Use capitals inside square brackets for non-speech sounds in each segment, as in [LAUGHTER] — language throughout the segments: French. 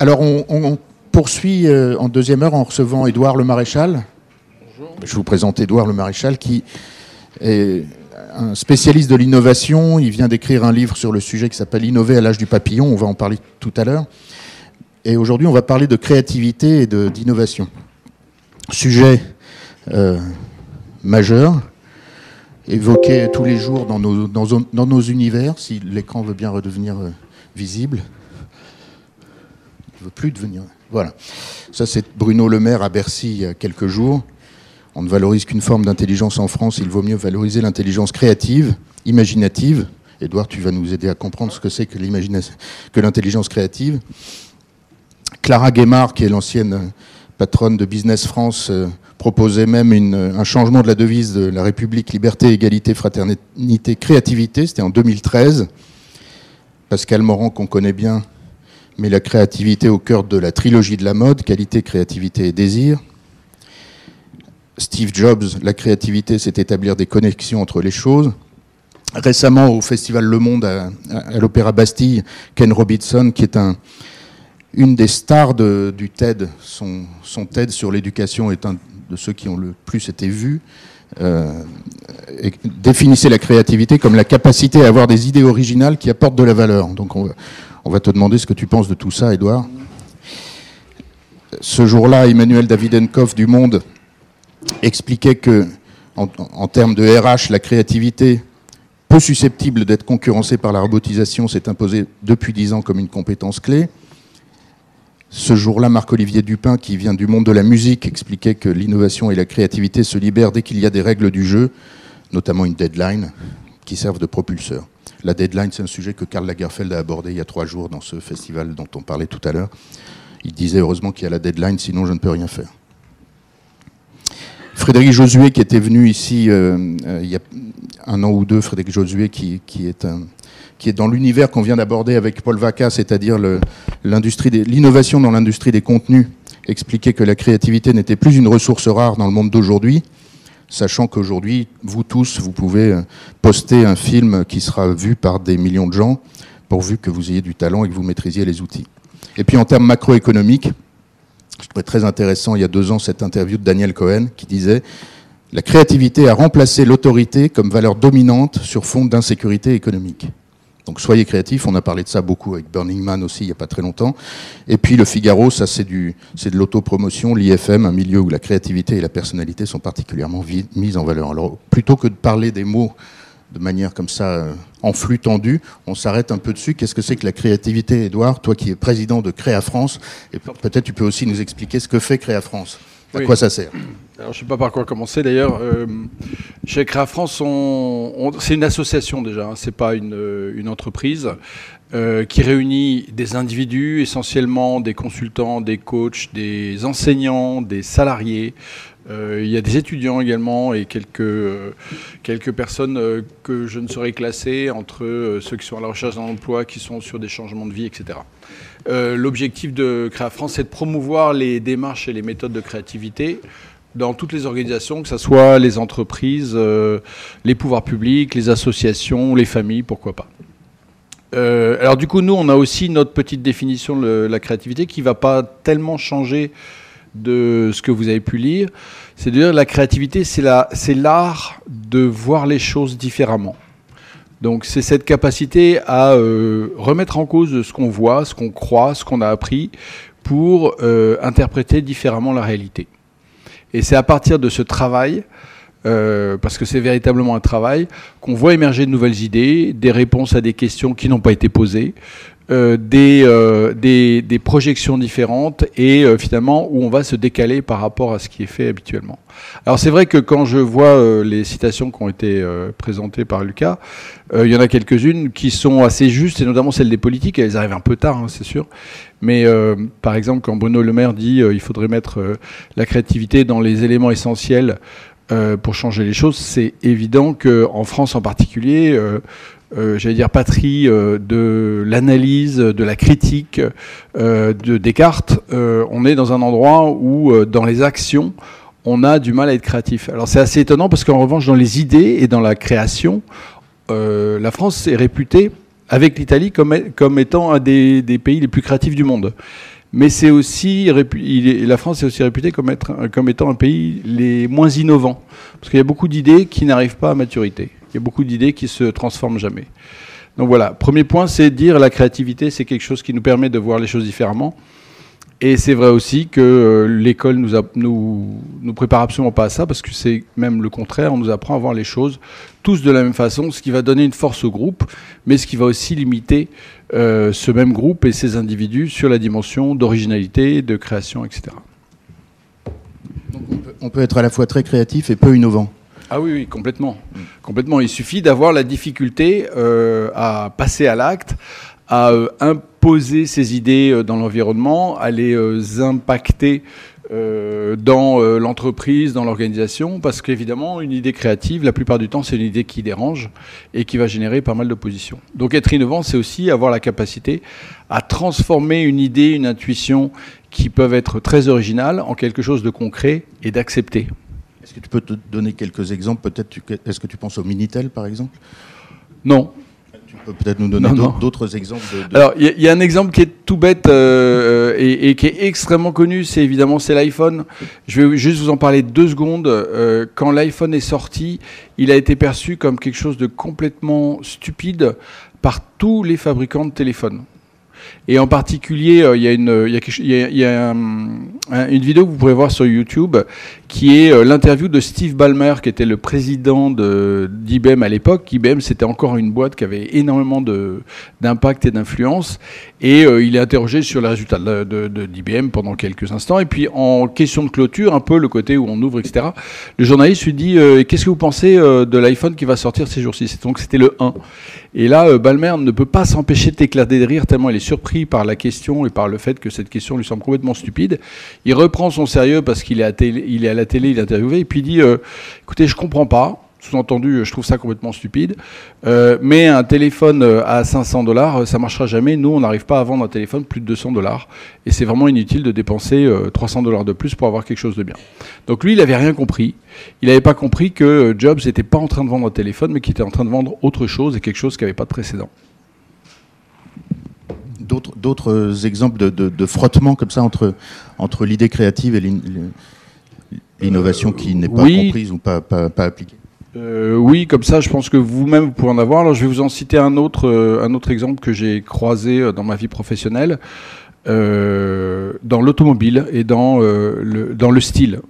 Alors, on, poursuit euh, en deuxième heure en recevant Édouard Le Maréchal. Bonjour. Je vous présente Édouard Le Maréchal, qui est un spécialiste de l'innovation. Il vient d'écrire un livre sur le sujet qui s'appelle Innover à l'âge du papillon. On va en parler tout à l'heure. Et aujourd'hui, on va parler de créativité et d'innovation. Sujet euh, majeur, évoqué tous les jours dans nos, dans, nos univers, si l'écran veut bien redevenir euh, visible. Il ne veut plus devenir. Voilà. Ça, c'est Bruno Le Maire à Bercy il y a quelques jours. On ne valorise qu'une forme d'intelligence en France, il vaut mieux valoriser l'intelligence créative, imaginative. Edouard, tu vas nous aider à comprendre ce que c'est que l'intelligence créative. Clara Guémard, qui est l'ancienne patronne de Business France, euh, proposait même un changement de la devise de la République liberté, égalité, fraternité, créativité. C'était en 2013. Pascal Morand, qu'on connaît bien, met la créativité au cœur de la trilogie de la mode, qualité, créativité et désir. Steve Jobs, la créativité, c'est établir des connexions entre les choses. Récemment, au Festival Le Monde à, l'Opéra Bastille, Ken Robinson, qui est un, une des stars du TED, son, TED sur l'éducation est un de ceux qui ont le plus été vus, euh, définissait la créativité comme la capacité à avoir des idées originales qui apportent de la valeur. Donc on, on va te demander ce que tu penses de tout ça, Edouard. Ce jour-là, Emmanuel Davidenkov du Monde expliquait que, en, termes de RH, la créativité, peu susceptible d'être concurrencée par la robotisation, s'est imposée depuis dix ans comme une compétence clé. Ce jour-là, Marc-Olivier Dupin, qui vient du monde de la musique, expliquait que l'innovation et la créativité se libèrent dès qu'il y a des règles du jeu, notamment une deadline, qui servent de propulseur. La deadline, c'est un sujet que Karl Lagerfeld a abordé il y a trois jours dans ce festival dont on parlait tout à l'heure. Il disait heureusement qu'il y a la deadline, sinon je ne peux rien faire. Frédéric Josué, qui était venu ici euh, euh, il y a un an ou deux, Frédéric Josué, qui, est, qui est dans l'univers qu'on vient d'aborder avec Paul Vaca, c'est-à-dire l'innovation dans l'industrie des contenus, expliquait que la créativité n'était plus une ressource rare dans le monde d'aujourd'hui, sachant qu'aujourd'hui, vous tous, vous pouvez euh, poster un film qui sera vu par des millions de gens, pourvu que vous ayez du talent et que vous maîtrisiez les outils. Et puis en termes macroéconomiques, je trouvais très intéressant il y a deux ans cette interview de Daniel Cohen qui disait La créativité a remplacé l'autorité comme valeur dominante sur fond d'insécurité économique. Donc soyez créatifs, on a parlé de ça beaucoup avec Burning Man aussi il n'y a pas très longtemps. Et puis le Figaro, ça c'est de l'autopromotion, l'IFM, un milieu où la créativité et la personnalité sont particulièrement mises en valeur. Alors plutôt que de parler des mots de manière comme ça euh, en flux tendu, on s'arrête un peu dessus. Qu'est-ce que c'est que la créativité, Edouard Toi qui es président de Créa France, et peut-être tu peux aussi nous expliquer ce que fait Créa France. À quoi ça sert Alors, je ne sais pas par quoi commencer d'ailleurs. Euh, chez Créa France, c'est une association déjà, hein, ce n'est pas une, une entreprise. Euh, qui réunit des individus, essentiellement des consultants, des coachs, des enseignants, des salariés, euh, il y a des étudiants également et quelques, euh, quelques personnes euh, que je ne saurais classer entre ceux qui sont à la recherche d'un emploi, qui sont sur des changements de vie, etc. L'objectif de Créa France, c'est de promouvoir les démarches et les méthodes de créativité dans toutes les organisations, que ce soit les entreprises, les pouvoirs publics, les associations, les familles, pourquoi pas. alors du coup, nous, on a aussi notre petite définition de la créativité qui ne va pas tellement changer de ce que vous avez pu lire, c'est de dire la créativité, c'est l'art de voir les choses différemment. Donc c'est cette capacité à euh, remettre en cause ce qu'on voit, ce qu'on croit, ce qu'on a appris, pour euh, interpréter différemment la réalité. Et c'est à partir de ce travail, euh, parce que c'est véritablement un travail, qu'on voit émerger de nouvelles idées, des réponses à des questions qui n'ont pas été posées, euh, euh, des, des, projections différentes et euh, finalement où on va se décaler par rapport à ce qui est fait habituellement. Alors c'est vrai que quand je vois les citations qui ont été présentées par Lucas, il y en a quelques-unes qui sont assez justes et notamment celles des politiques, elles arrivent un peu tard, hein, c'est sûr. Mais par exemple quand Bruno Le Maire dit il faudrait mettre la créativité dans les éléments essentiels pour changer les choses, c'est évident qu'en France en particulier, euh, j'allais dire, patrie euh, de l'analyse, de la critique euh, de Descartes, on est dans un endroit où, dans les actions, on a du mal à être créatif. Alors c'est assez étonnant parce qu'en revanche, dans les idées et dans la création, la France est réputée avec l'Italie comme, étant un des, pays les plus créatifs du monde mais c'est aussi la France est aussi réputée comme, comme étant un pays les moins innovants parce qu'il y a beaucoup d'idées qui n'arrivent pas à maturité. Il y a beaucoup d'idées qui se transforment jamais. Donc voilà, premier point, c'est dire la créativité, c'est quelque chose qui nous permet de voir les choses différemment. Et c'est vrai aussi que euh, l'école nous, nous, prépare absolument pas à ça, parce que c'est même le contraire, on nous apprend à voir les choses tous de la même façon, ce qui va donner une force au groupe, mais ce qui va aussi limiter euh, ce même groupe et ces individus sur la dimension d'originalité, de création, etc. Donc on, peut, être à la fois très créatif et peu innovant. Ah oui, oui complètement. Complètement. Il suffit d'avoir la difficulté euh, à passer à l'acte, à euh, imposer ses idées euh, dans l'environnement, à les impacter dans l'entreprise, dans l'organisation, parce qu'évidemment, une idée créative, la plupart du temps, c'est une idée qui dérange et qui va générer pas mal d'opposition. Donc être innovant, c'est aussi avoir la capacité à transformer une idée, une intuition qui peuvent être très originales en quelque chose de concret et d'accepter. Est-ce que tu peux te donner quelques exemples Peut-être, est-ce que tu penses au Minitel, par exemple? Non, peut-être nous donner d'autres exemples Alors, il y, a un exemple qui est tout bête euh, et, qui est extrêmement connu, c'est évidemment c'est l'iPhone. Je vais juste vous en parler deux secondes. Euh, quand l'iPhone est sorti, il a été perçu comme quelque chose de complètement stupide par tous les fabricants de téléphones. Et en particulier, euh, il y a, une, une vidéo que vous pourrez voir sur YouTube qui est euh, l'interview de Steve Ballmer, qui était le président d'IBM à l'époque. IBM, c'était encore une boîte qui avait énormément d'impact et d'influence. Et euh, il est interrogé sur les résultats d'IBM de, pendant quelques instants. Et puis, en question de clôture, un peu le côté où on ouvre, etc., le journaliste lui dit Qu'est-ce que vous pensez de l'iPhone qui va sortir ces jours-ci? Donc, c'était le 1. Et là, Balmer ne peut pas s'empêcher d'éclater de rire tellement il est surpris par la question et par le fait que cette question lui semble complètement stupide. Il reprend son sérieux parce qu'il est, à il est la télé, il est interviewé, et puis il dit euh, Écoutez, je comprends pas. Sous-entendu, je trouve ça complètement stupide. Euh, mais un téléphone euh, à 500 dollars, ça marchera jamais. Nous, on n'arrive pas à vendre un téléphone plus de 200 dollars. Et c'est vraiment inutile de dépenser 300 dollars de plus pour avoir quelque chose de bien. Donc lui, il n'avait rien compris. Il n'avait pas compris que Jobs n'était pas en train de vendre un téléphone, mais qu'il était en train de vendre autre chose et quelque chose qui n'avait pas de précédent d'autres exemples de, frottement comme ça entre, entre l'idée créative et l'innovation qui n'est pas comprise ou pas, appliquée euh, oui, comme ça, je pense que vous-même vous pouvez en avoir. Alors, je vais vous en citer un autre, euh, un autre exemple que j'ai croisé euh, dans ma vie professionnelle, dans l'automobile et dans, le, dans le style.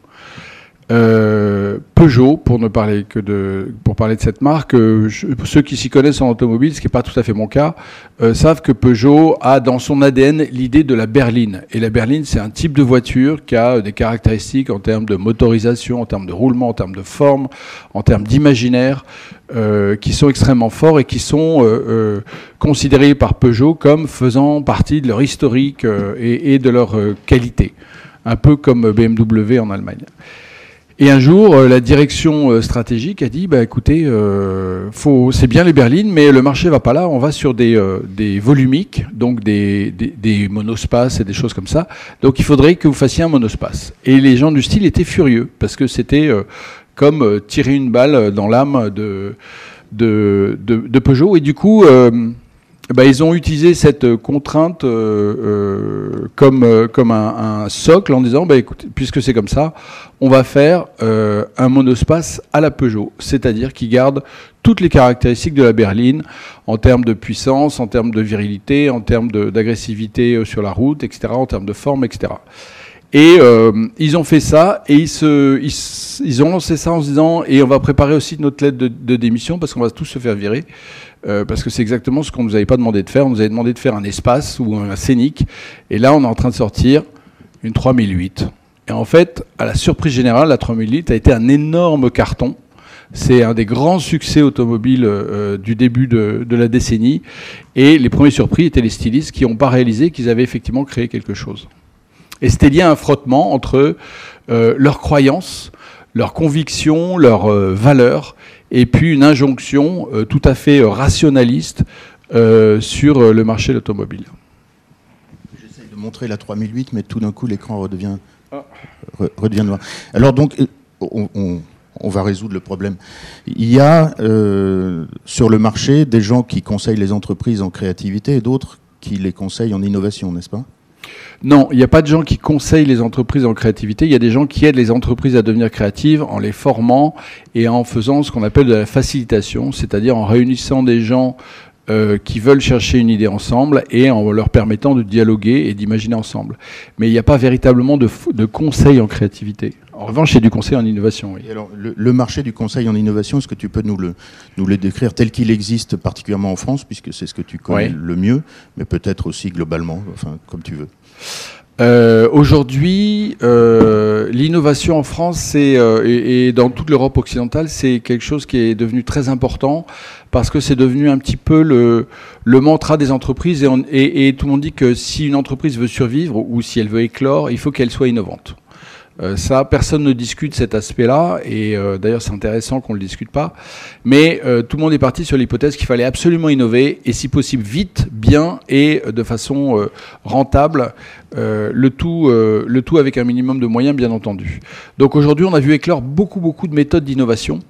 Euh, Peugeot, pour ne parler que de, pour parler de cette marque, euh, ceux qui s'y connaissent en automobile, ce qui n'est pas tout à fait mon cas, euh, savent que Peugeot a dans son ADN l'idée de la berline. Et la berline, c'est un type de voiture qui a des caractéristiques en termes de motorisation, en termes de roulement, en termes de forme, en termes d'imaginaire, qui sont extrêmement forts et qui sont considérés par Peugeot comme faisant partie de leur historique et, et, de leur qualité, un peu comme BMW en Allemagne. Et un jour, euh, la direction euh, stratégique a dit, bah, écoutez, euh, c'est bien les berlines, mais le marché va pas là, on va sur des, des volumiques, donc des, des, des, monospaces et des choses comme ça. Donc il faudrait que vous fassiez un monospace. Et les gens du style étaient furieux, parce que c'était comme tirer une balle dans l'âme de, de, de, de, Peugeot. Et du coup... Bah, ils ont utilisé cette contrainte euh, euh, comme, euh, comme un, un, socle en disant, bah, écoute, puisque c'est comme ça, on va faire un monospace à la Peugeot, c'est-à-dire qui garde toutes les caractéristiques de la berline en termes de puissance, en termes de virilité, en termes d'agressivité sur la route, etc., en termes de forme, etc. Et ils ont fait ça et ils, se, ils, ils, ont lancé ça en se disant et on va préparer aussi notre lettre de démission parce qu'on va tous se faire virer. Euh, parce que c'est exactement ce qu'on ne nous avait pas demandé de faire. On nous avait demandé de faire un espace ou un scénique. Et là, on est en train de sortir une 3008. Et en fait, à la surprise générale, la 3008 a été un énorme carton. C'est un des grands succès automobiles euh, du début de, la décennie. Et les premiers surpris étaient les stylistes qui n'ont pas réalisé qu'ils avaient effectivement créé quelque chose. Et c'était lié à un frottement entre euh, leurs croyances, leurs convictions, leurs euh, valeurs, et puis une injonction euh, tout à fait euh, rationaliste euh, sur le marché de l'automobile. J'essaie de montrer la 3008, mais tout d'un coup l'écran redevient, ah. redevient noir. Alors donc, on, on va résoudre le problème. Il y a euh, sur le marché des gens qui conseillent les entreprises en créativité et d'autres qui les conseillent en innovation, n'est-ce pas? Non, il n'y a pas de gens qui conseillent les entreprises en créativité. Il y a des gens qui aident les entreprises à devenir créatives en les formant et en faisant ce qu'on appelle de la facilitation, c'est-à-dire en réunissant des gens euh, qui veulent chercher une idée ensemble et en leur permettant de dialoguer et d'imaginer ensemble. Mais il n'y a pas véritablement de, de conseil en créativité. En revanche, a du conseil en innovation. Oui. alors, le, marché du conseil en innovation, est-ce que tu peux nous le, nous le décrire tel qu'il existe, particulièrement en France, puisque c'est ce que tu connais le mieux, mais peut-être aussi globalement, enfin, comme tu veux euh, Aujourd'hui, euh, l'innovation en France euh, et, dans toute l'Europe occidentale, c'est quelque chose qui est devenu très important parce que c'est devenu un petit peu le, le mantra des entreprises et, et, tout le monde dit que si une entreprise veut survivre ou si elle veut éclore, il faut qu'elle soit innovante. Euh, ça, personne ne discute cet aspect-là, et euh, d'ailleurs c'est intéressant qu'on ne le discute pas. Mais euh, tout le monde est parti sur l'hypothèse qu'il fallait absolument innover, et si possible vite, bien et de façon rentable, le, tout, le tout avec un minimum de moyens bien entendu. Donc aujourd'hui on a vu éclore beaucoup beaucoup de méthodes d'innovation.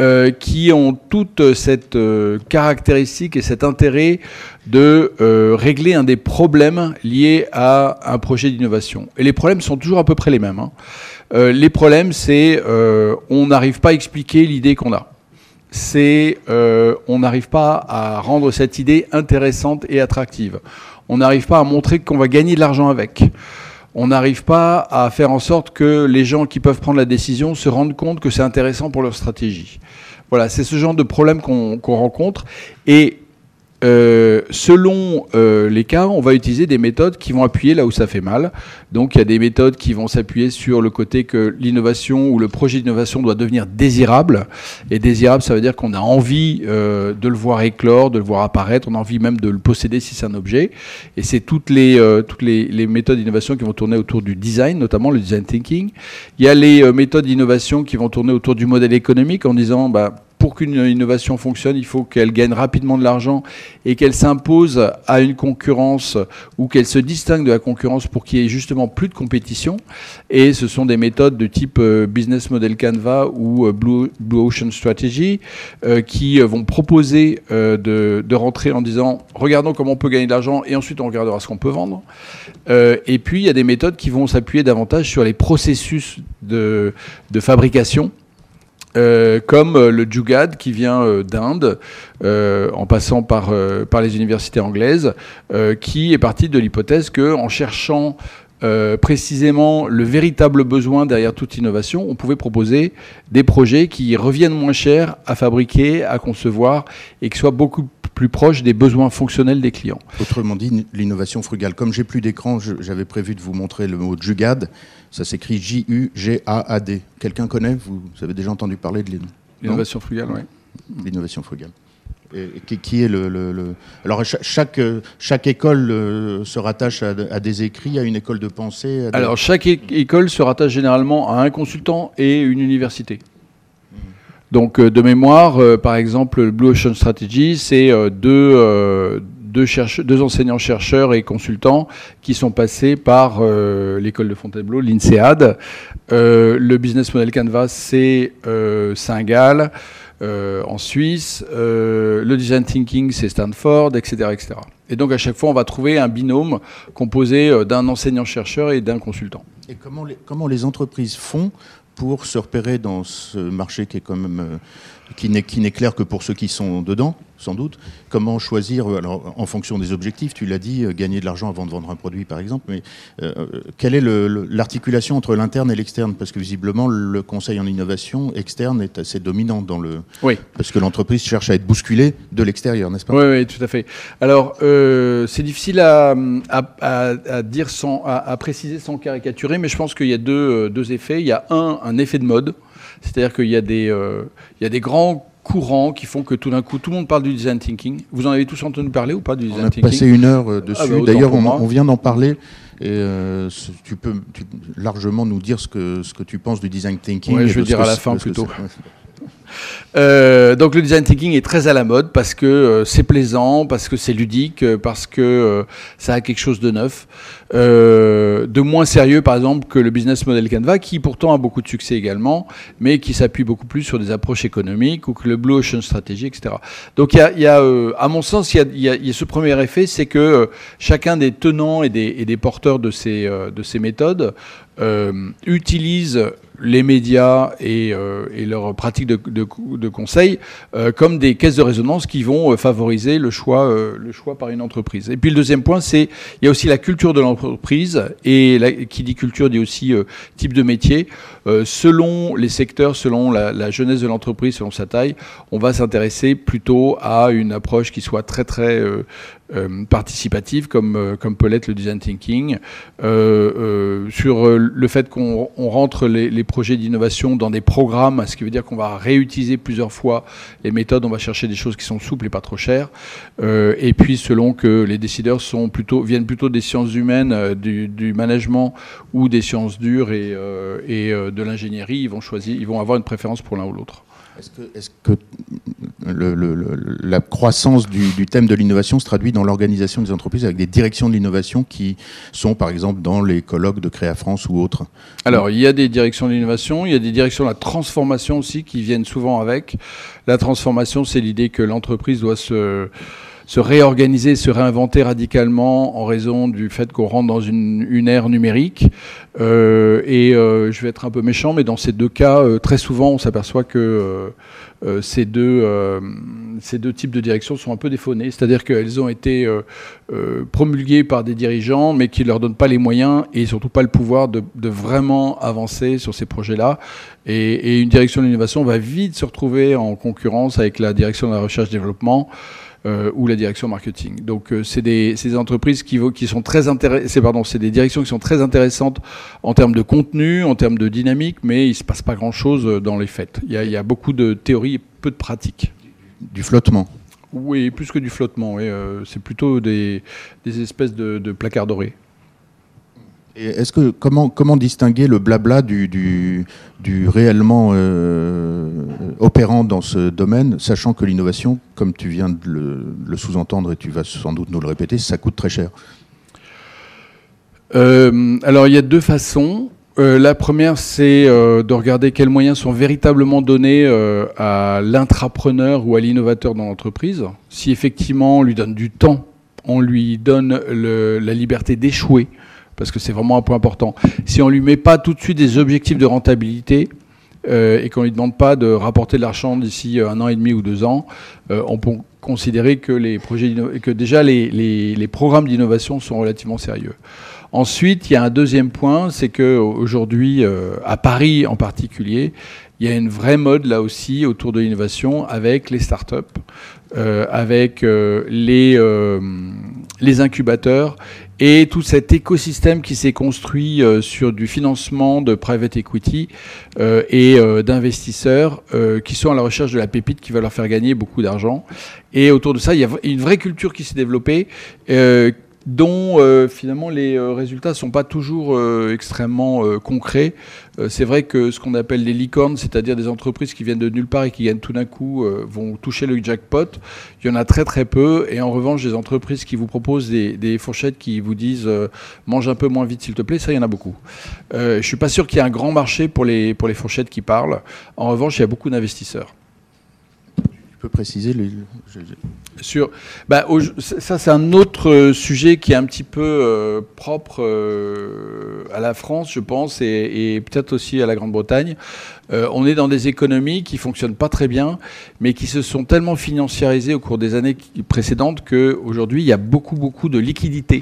Euh, qui ont toute cette euh, caractéristique et cet intérêt de euh, régler un des problèmes liés à un projet d'innovation. Et les problèmes sont toujours à peu près les mêmes. Hein. les problèmes, c'est on n'arrive pas à expliquer l'idée qu'on a. C'est on n'arrive pas à rendre cette idée intéressante et attractive. On n'arrive pas à montrer qu'on va gagner de l'argent avec on n'arrive pas à faire en sorte que les gens qui peuvent prendre la décision se rendent compte que c'est intéressant pour leur stratégie. Voilà, c'est ce genre de problème qu'on rencontre. Et euh, selon euh, les cas, on va utiliser des méthodes qui vont appuyer là où ça fait mal. Donc il y a des méthodes qui vont s'appuyer sur le côté que l'innovation ou le projet d'innovation doit devenir désirable. Et désirable, ça veut dire qu'on a envie euh, de le voir éclore, de le voir apparaître, on a envie même de le posséder si c'est un objet. Et c'est toutes les, les méthodes d'innovation qui vont tourner autour du design, notamment le design thinking. Il y a les méthodes d'innovation qui vont tourner autour du modèle économique en disant... Bah, pour qu'une innovation fonctionne, il faut qu'elle gagne rapidement de l'argent et qu'elle s'impose à une concurrence ou qu'elle se distingue de la concurrence pour qu'il y ait justement plus de compétition. Et ce sont des méthodes de type euh, Business Model Canva ou euh, Blue, Ocean Strategy euh, qui vont proposer de, rentrer en disant regardons comment on peut gagner de l'argent et ensuite on regardera ce qu'on peut vendre. et puis il y a des méthodes qui vont s'appuyer davantage sur les processus de fabrication euh, comme euh, le Jugad qui vient euh, d'Inde, en passant par, par les universités anglaises, qui est parti de l'hypothèse que en cherchant précisément le véritable besoin derrière toute innovation, on pouvait proposer des projets qui reviennent moins cher à fabriquer, à concevoir et qui soient beaucoup plus proches des besoins fonctionnels des clients. Autrement dit, l'innovation frugale. Comme j'ai plus d'écran, j'avais prévu de vous montrer le mot Jugad. Ça s'écrit J-U-G-A-A-D. Quelqu'un connaît? Vous, avez déjà entendu parler de l'innovation frugale Oui. L'innovation frugale. Et, qui, est le, Alors chaque, chaque école euh, se rattache à, des écrits, à une école de pensée. Alors chaque école se rattache généralement à un consultant et une université. Donc euh, de mémoire, euh, par exemple, le Blue Ocean Strategy, c'est deux, deux, enseignants-chercheurs et consultants qui sont passés par euh, l'école de Fontainebleau, l'INSEAD. Euh, le business model Canvas, c'est euh, Saint-Gall. en Suisse, le design thinking c'est Stanford, etc., etc. Et donc à chaque fois on va trouver un binôme composé d'un enseignant-chercheur et d'un consultant. Et comment les, comment les entreprises font pour se repérer dans ce marché qui est quand même qui n'est clair que pour ceux qui sont dedans, sans doute. Comment choisir, euh, alors, en fonction des objectifs, tu l'as dit, euh, gagner de l'argent avant de vendre un produit, par exemple, mais euh, quelle est l'articulation entre l'interne et l'externe? Parce que visiblement, le conseil en innovation externe est assez dominant dans le... Oui. Parce que l'entreprise cherche à être bousculée de l'extérieur, n'est-ce pas? Oui, oui, tout à fait. Alors, c'est difficile à, à, dire sans, à, préciser sans caricaturer, mais je pense qu'il y a deux, deux effets. Il y a un, un effet de mode c'est-à-dire qu'il y, a des, euh, il y a des grands courants qui font que tout d'un coup, tout le monde parle du design thinking. Vous en avez tous entendu parler ou pas du design thinking On a passé une heure euh, dessus. Ah bah, D'ailleurs, on, vient d'en parler. Et euh, tu peux largement nous dire ce que, ce que tu penses du design thinking. Oui, je vais dire à la fin plutôt. [LAUGHS] Euh, donc le design thinking est très à la mode parce que euh, c'est plaisant, parce que c'est ludique, euh, parce que ça a quelque chose de neuf. de moins sérieux, par exemple, que le business model Canva, qui pourtant a beaucoup de succès également, mais qui s'appuie beaucoup plus sur des approches économiques ou que le Blue Ocean Strategy, etc. Donc il y a, à mon sens, il y a, ce premier effet, c'est que chacun des tenants et des, porteurs de ces, de ces méthodes utilise les médias et, euh, et leurs pratiques de, de, de conseil euh, comme des caisses de résonance qui vont euh, favoriser le choix, euh, le choix par une entreprise. Et puis le deuxième point, c'est il y a aussi la culture de l'entreprise et la, qui dit culture dit aussi euh, type de métier. Selon les secteurs, selon la, jeunesse de l'entreprise, selon sa taille, on va s'intéresser plutôt à une approche qui soit très très euh, participative comme, euh, comme peut l'être le design thinking, euh, sur le fait qu'on rentre les, projets d'innovation dans des programmes, ce qui veut dire qu'on va réutiliser plusieurs fois les méthodes, on va chercher des choses qui sont souples et pas trop chères, et puis selon que les décideurs sont plutôt, viennent plutôt des sciences humaines, du, du management ou des sciences dures et, et de l'ingénierie, ils vont choisir, ils vont avoir une préférence pour l'un ou l'autre. Est-ce que, est que le, le, la croissance du, du thème de l'innovation se traduit dans l'organisation des entreprises avec des directions de l'innovation qui sont, par exemple, dans les colloques de Créa France ou autres? Alors, il y a des directions de l'innovation, il y a des directions de la transformation aussi qui viennent souvent avec. La transformation, c'est l'idée que l'entreprise doit se se réorganiser, se réinventer radicalement en raison du fait qu'on rentre dans une, une ère numérique. Euh, et euh, je vais être un peu méchant, mais dans ces deux cas, euh, très souvent, on s'aperçoit que euh, euh, ces, deux, ces deux types de directions sont un peu défaunnées, c'est-à-dire qu'elles ont été promulguées par des dirigeants, mais qui ne leur donnent pas les moyens et surtout pas le pouvoir de, de vraiment avancer sur ces projets-là. Et, et, une direction de l'innovation va vite se retrouver en concurrence avec la direction de la recherche-développement euh, ou la direction marketing. Donc euh, c'est des, des, entreprises qui, qui sont très intéressées, pardon, c'est des directions qui sont très intéressantes en termes de contenu, en termes de dynamique, mais il se passe pas grand-chose dans les faits. Il y, a, il y, a, beaucoup de théories et peu de pratiques. Du flottement. Oui, plus que du flottement. Oui. Euh, c'est plutôt des, des espèces de, de placards dorés. Est-ce que comment comment distinguer le blabla du, du, réellement euh, opérant dans ce domaine, sachant que l'innovation, comme tu viens de le, sous-entendre et tu vas sans doute nous le répéter, ça coûte très cher? Euh, alors il y a deux façons. Euh, la première, c'est de regarder quels moyens sont véritablement donnés à l'intrapreneur ou à l'innovateur dans l'entreprise. Si effectivement on lui donne du temps, on lui donne la liberté d'échouer, parce que c'est vraiment un point important. Si on lui met pas tout de suite des objectifs de rentabilité euh, et qu'on lui demande pas de rapporter de l'argent d'ici un an et demi ou deux ans, euh, on peut considérer que les projets que déjà les, programmes d'innovation sont relativement sérieux. Ensuite, il y a un deuxième point, c'est que aujourd'hui, euh, à Paris en particulier, il y a une vraie mode là aussi autour de l'innovation avec les startups, euh, avec euh, euh, les incubateurs et tout cet écosystème qui s'est construit euh, sur du financement de private equity euh, et euh, d'investisseurs qui sont à la recherche de la pépite qui va leur faire gagner beaucoup d'argent. Et autour de ça, il y a une vraie culture qui s'est développée dont euh, finalement les euh, résultats ne sont pas toujours euh, extrêmement concrets. C'est vrai que ce qu'on appelle les licornes, c'est-à-dire des entreprises qui viennent de nulle part et qui gagnent tout d'un coup, vont toucher le jackpot, il y en a très très peu. Et en revanche, des entreprises qui vous proposent des, fourchettes qui vous disent mange un peu moins vite s'il te plaît, ça il y en a beaucoup. je ne suis pas sûr qu'il y ait un grand marché pour les, pour les fourchettes qui parlent. En revanche, il y a beaucoup d'investisseurs préciser les... Sur, bah, ça c'est un autre euh, sujet qui est un petit peu euh, propre euh, à la France, je pense, et, peut-être aussi à la Grande-Bretagne. On est dans des économies qui fonctionnent pas très bien, mais qui se sont tellement financiarisées au cours des années précédentes qu'aujourd'hui il y a beaucoup beaucoup de liquidités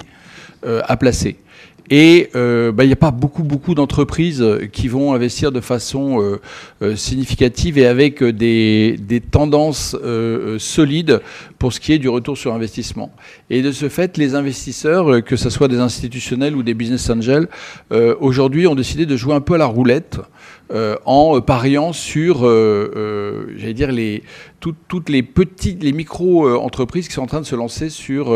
à placer. Et bah, il n'y a pas beaucoup, beaucoup d'entreprises qui vont investir de façon significative et avec des, tendances solides pour ce qui est du retour sur investissement. Et de ce fait, les investisseurs, que ce soit des institutionnels ou des business angels, aujourd'hui ont décidé de jouer un peu à la roulette euh, en pariant sur, euh, euh, j'allais dire, les, tout, toutes les petites, les micro-entreprises qui sont en train de se lancer sur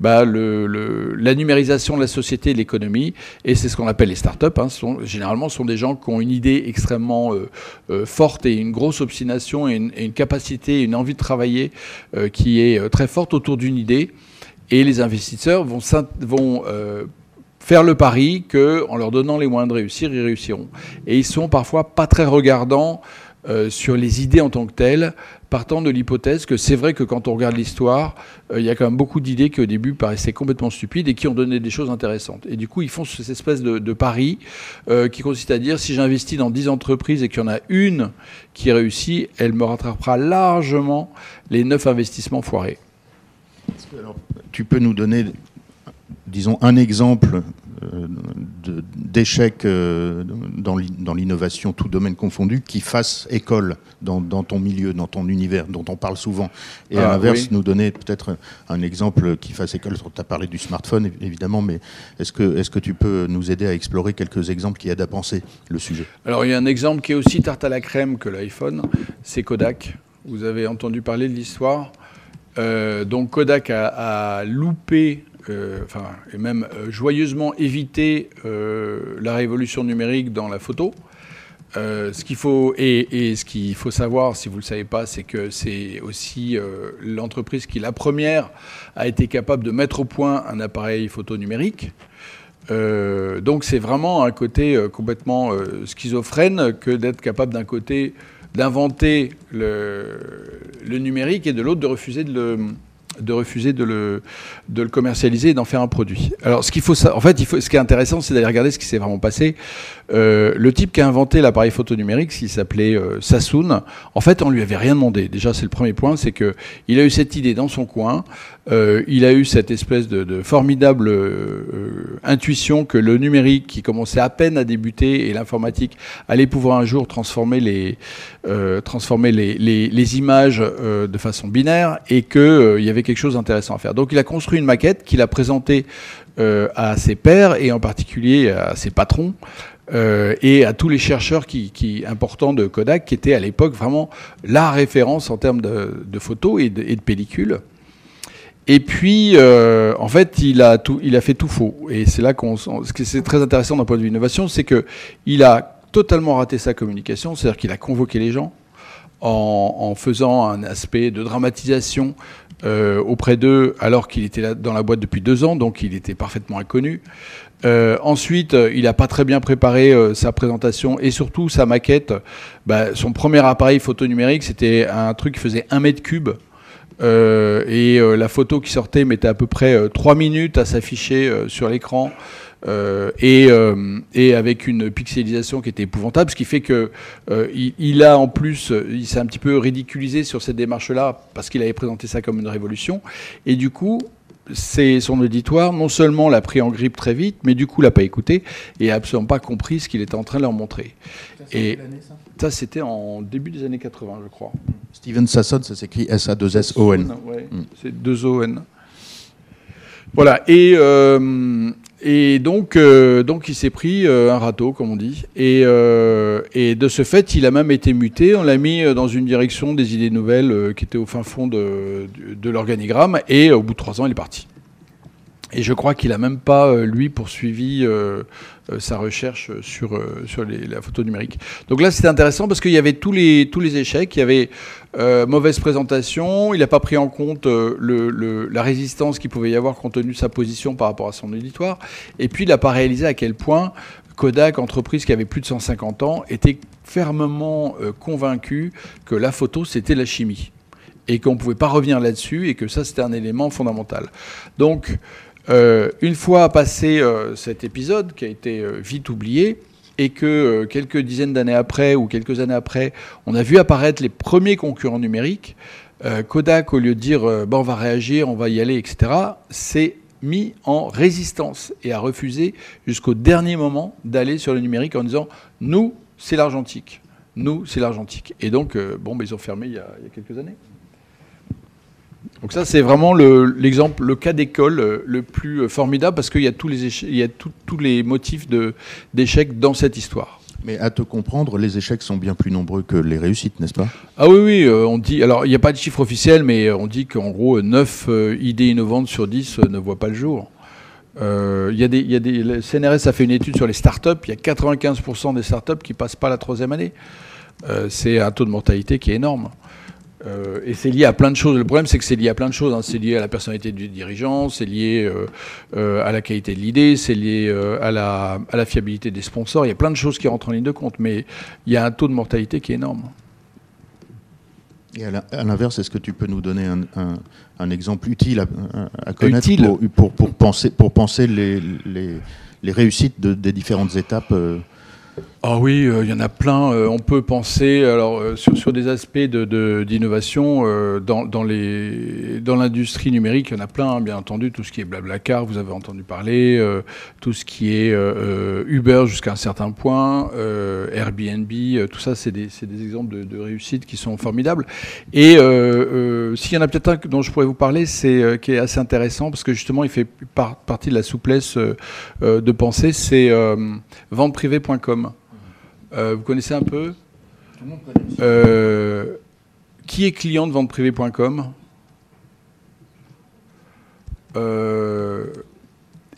bah, le, la numérisation de la société et de l'économie. Et c'est ce qu'on appelle les startups. Hein, sont, généralement, sont des gens qui ont une idée extrêmement forte et une grosse obstination et une, et une, capacité, une envie de travailler qui est très forte autour d'une idée. Et les investisseurs vont, vont faire le pari qu'en leur donnant les moyens de réussir, ils réussiront. Et ils sont parfois pas très regardants euh, sur les idées en tant que telles, partant de l'hypothèse que c'est vrai que quand on regarde l'histoire, euh, il y a quand même beaucoup d'idées qui au début paraissaient complètement stupides et qui ont donné des choses intéressantes. Et du coup, ils font cette espèce de, pari euh, qui consiste à dire si j'investis dans 10 entreprises et qu'il y en a une qui réussit, elle me rattrapera largement les 9 investissements foirés. tu peux nous donner, disons, un exemple d'échecs euh, dans l'innovation, tout domaine confondu, qui fasse école dans, ton milieu, dans ton univers, dont on parle souvent. Et à ah, l'inverse, nous donner peut-être un exemple qui fasse école. Tu as parlé du smartphone, évidemment, mais est-ce que, est que tu peux nous aider à explorer quelques exemples qui aident à penser le sujet? Alors, il y a un exemple qui est aussi tarte à la crème que l'iPhone, c'est Kodak. Vous avez entendu parler de l'histoire. Euh, donc Kodak a loupé enfin, et même euh, joyeusement éviter euh, la révolution numérique dans la photo. Euh, ce qu'il faut et, ce qu'il faut savoir, si vous ne le savez pas, c'est que c'est aussi l'entreprise qui la première a été capable de mettre au point un appareil photo numérique. donc c'est vraiment un côté complètement schizophrène que d'être capable d'un côté d'inventer le, numérique et de l'autre de refuser de le, de refuser de le, de le commercialiser et d'en faire un produit. Alors, ce qu'il faut, en fait, ce qui est intéressant, c'est d'aller regarder ce qui s'est vraiment passé. Euh, le type qui a inventé l'appareil photo numérique, s'il s'appelait euh, Sassoon, en fait, on lui avait rien demandé. Déjà, c'est le premier point, c'est que il a eu cette idée dans son coin. Euh, il a eu cette espèce de, formidable intuition que le numérique, qui commençait à peine à débuter, et l'informatique allait pouvoir un jour transformer les, les images de façon binaire, et qu'il il y avait quelque chose d'intéressant à faire. Donc, il a construit une maquette qu'il a présentée à ses pairs et en particulier à ses patrons euh, et à tous les chercheurs qui, importants de Kodak, qui étaient à l'époque vraiment la référence en termes de, de photos et de, et de, pellicules. Et puis, euh, en fait, il a, fait tout faux. Et c'est là qu'on. Ce qui est très intéressant d'un point de vue innovation, c'est qu'il a totalement raté sa communication, c'est-à-dire qu'il a convoqué les gens en, faisant un aspect de dramatisation euh, auprès d'eux alors qu'il était là dans la boîte depuis deux ans, donc il était parfaitement inconnu. Euh, ensuite, il n'a pas très bien préparé sa présentation et surtout sa maquette. Bah, son premier appareil photo numérique, c'était un truc qui faisait un mètre cube. Et la photo qui sortait mettait à peu près trois minutes à s'afficher sur l'écran. Et, et, avec une pixelisation qui était épouvantable, ce qui fait que il, il, a en plus, il s'est un petit peu ridiculisé sur cette démarche-là parce qu'il avait présenté ça comme une révolution. Et du coup, c'est son auditoire non seulement l'a pris en grippe très vite, mais du coup l'a pas écouté et a absolument pas compris ce qu'il était en train de leur montrer. Et ça, c'était en début des années 80, je crois. Steven Sasson, ça s'écrit S-A-2-S-O-N. Mm. C'est 2 O-N. Voilà. Et, euh, et donc, euh, donc il s'est pris euh, un râteau, comme on dit. Et, et, de ce fait, il a même été muté. On l'a mis dans une direction des idées nouvelles qui était au fin fond de, de l'organigramme. Et au bout de trois ans, il est parti. Et je crois qu'il n'a même pas, lui, poursuivi sa recherche sur, sur la photo numérique. Donc là, c'était intéressant parce qu'il y avait tous les, tous les échecs. Il y avait euh, mauvaise présentation, il n'a pas pris en compte euh, la résistance qu'il pouvait y avoir compte tenu de sa position par rapport à son auditoire, et puis il n'a pas réalisé à quel point Kodak, entreprise qui avait plus de 150 ans, était fermement euh, convaincu que la photo c'était la chimie et qu'on ne pouvait pas revenir là-dessus et que ça c'était un élément fondamental. Donc une fois passé cet épisode qui a été vite oublié, et que euh, quelques dizaines d'années après ou quelques années après, on a vu apparaître les premiers concurrents numériques, euh, Kodak, au lieu de dire euh, on va réagir, on va y aller, etc., s'est mis en résistance et a refusé jusqu'au dernier moment d'aller sur le numérique en disant nous, c'est l'argentique. Nous, c'est l'argentique. Et donc, bon, ben, ils ont fermé il y a quelques années. Donc ça, c'est vraiment l'exemple, le, cas d'école euh, le plus euh, formidable parce qu'il y a tous les, il y a tous les motifs d'échec dans cette histoire. Mais à te comprendre, les échecs sont bien plus nombreux que les réussites, n'est-ce pas? Ah oui, oui, euh, on dit. Alors, il n'y a pas de chiffre officiel, mais on dit qu'en gros, 9 idées innovantes sur 10 ne voient pas le jour. Il y a des, y a des, le CNRS a fait une étude sur les startups. Il y a 95% des startups qui passent pas la troisième année. c'est un taux de mortalité qui est énorme. Euh, et c'est lié à plein de choses. Le problème, c'est que c'est lié à plein de choses. Hein. C'est lié à la personnalité du dirigeant, c'est lié euh, à la qualité de l'idée, c'est lié à, la, à la fiabilité des sponsors. Il y a plein de choses qui rentrent en ligne de compte, mais il y a un taux de mortalité qui est énorme. Et à l'inverse, est-ce que tu peux nous donner un, exemple utile à, connaître Pour, pour, penser, pour penser les, les, les réussites des différentes étapes ah oui, euh, il y en a plein. Euh, on peut penser alors euh, sur, des aspects d'innovation de, dans, dans, dans l'industrie numérique, il y en a plein, hein, bien entendu. Tout ce qui est Blablacar, vous avez entendu parler, tout ce qui est Uber jusqu'à un certain point, Airbnb, tout ça, c'est des, des, exemples de, réussite qui sont formidables. Et s'il y en a peut-être un dont je pourrais vous parler, c'est qui est assez intéressant parce que justement, il fait partie de la souplesse de pensée, c'est venteprivé.com. Euh, vous connaissez un peu euh, Qui est client de venteprivée.com euh,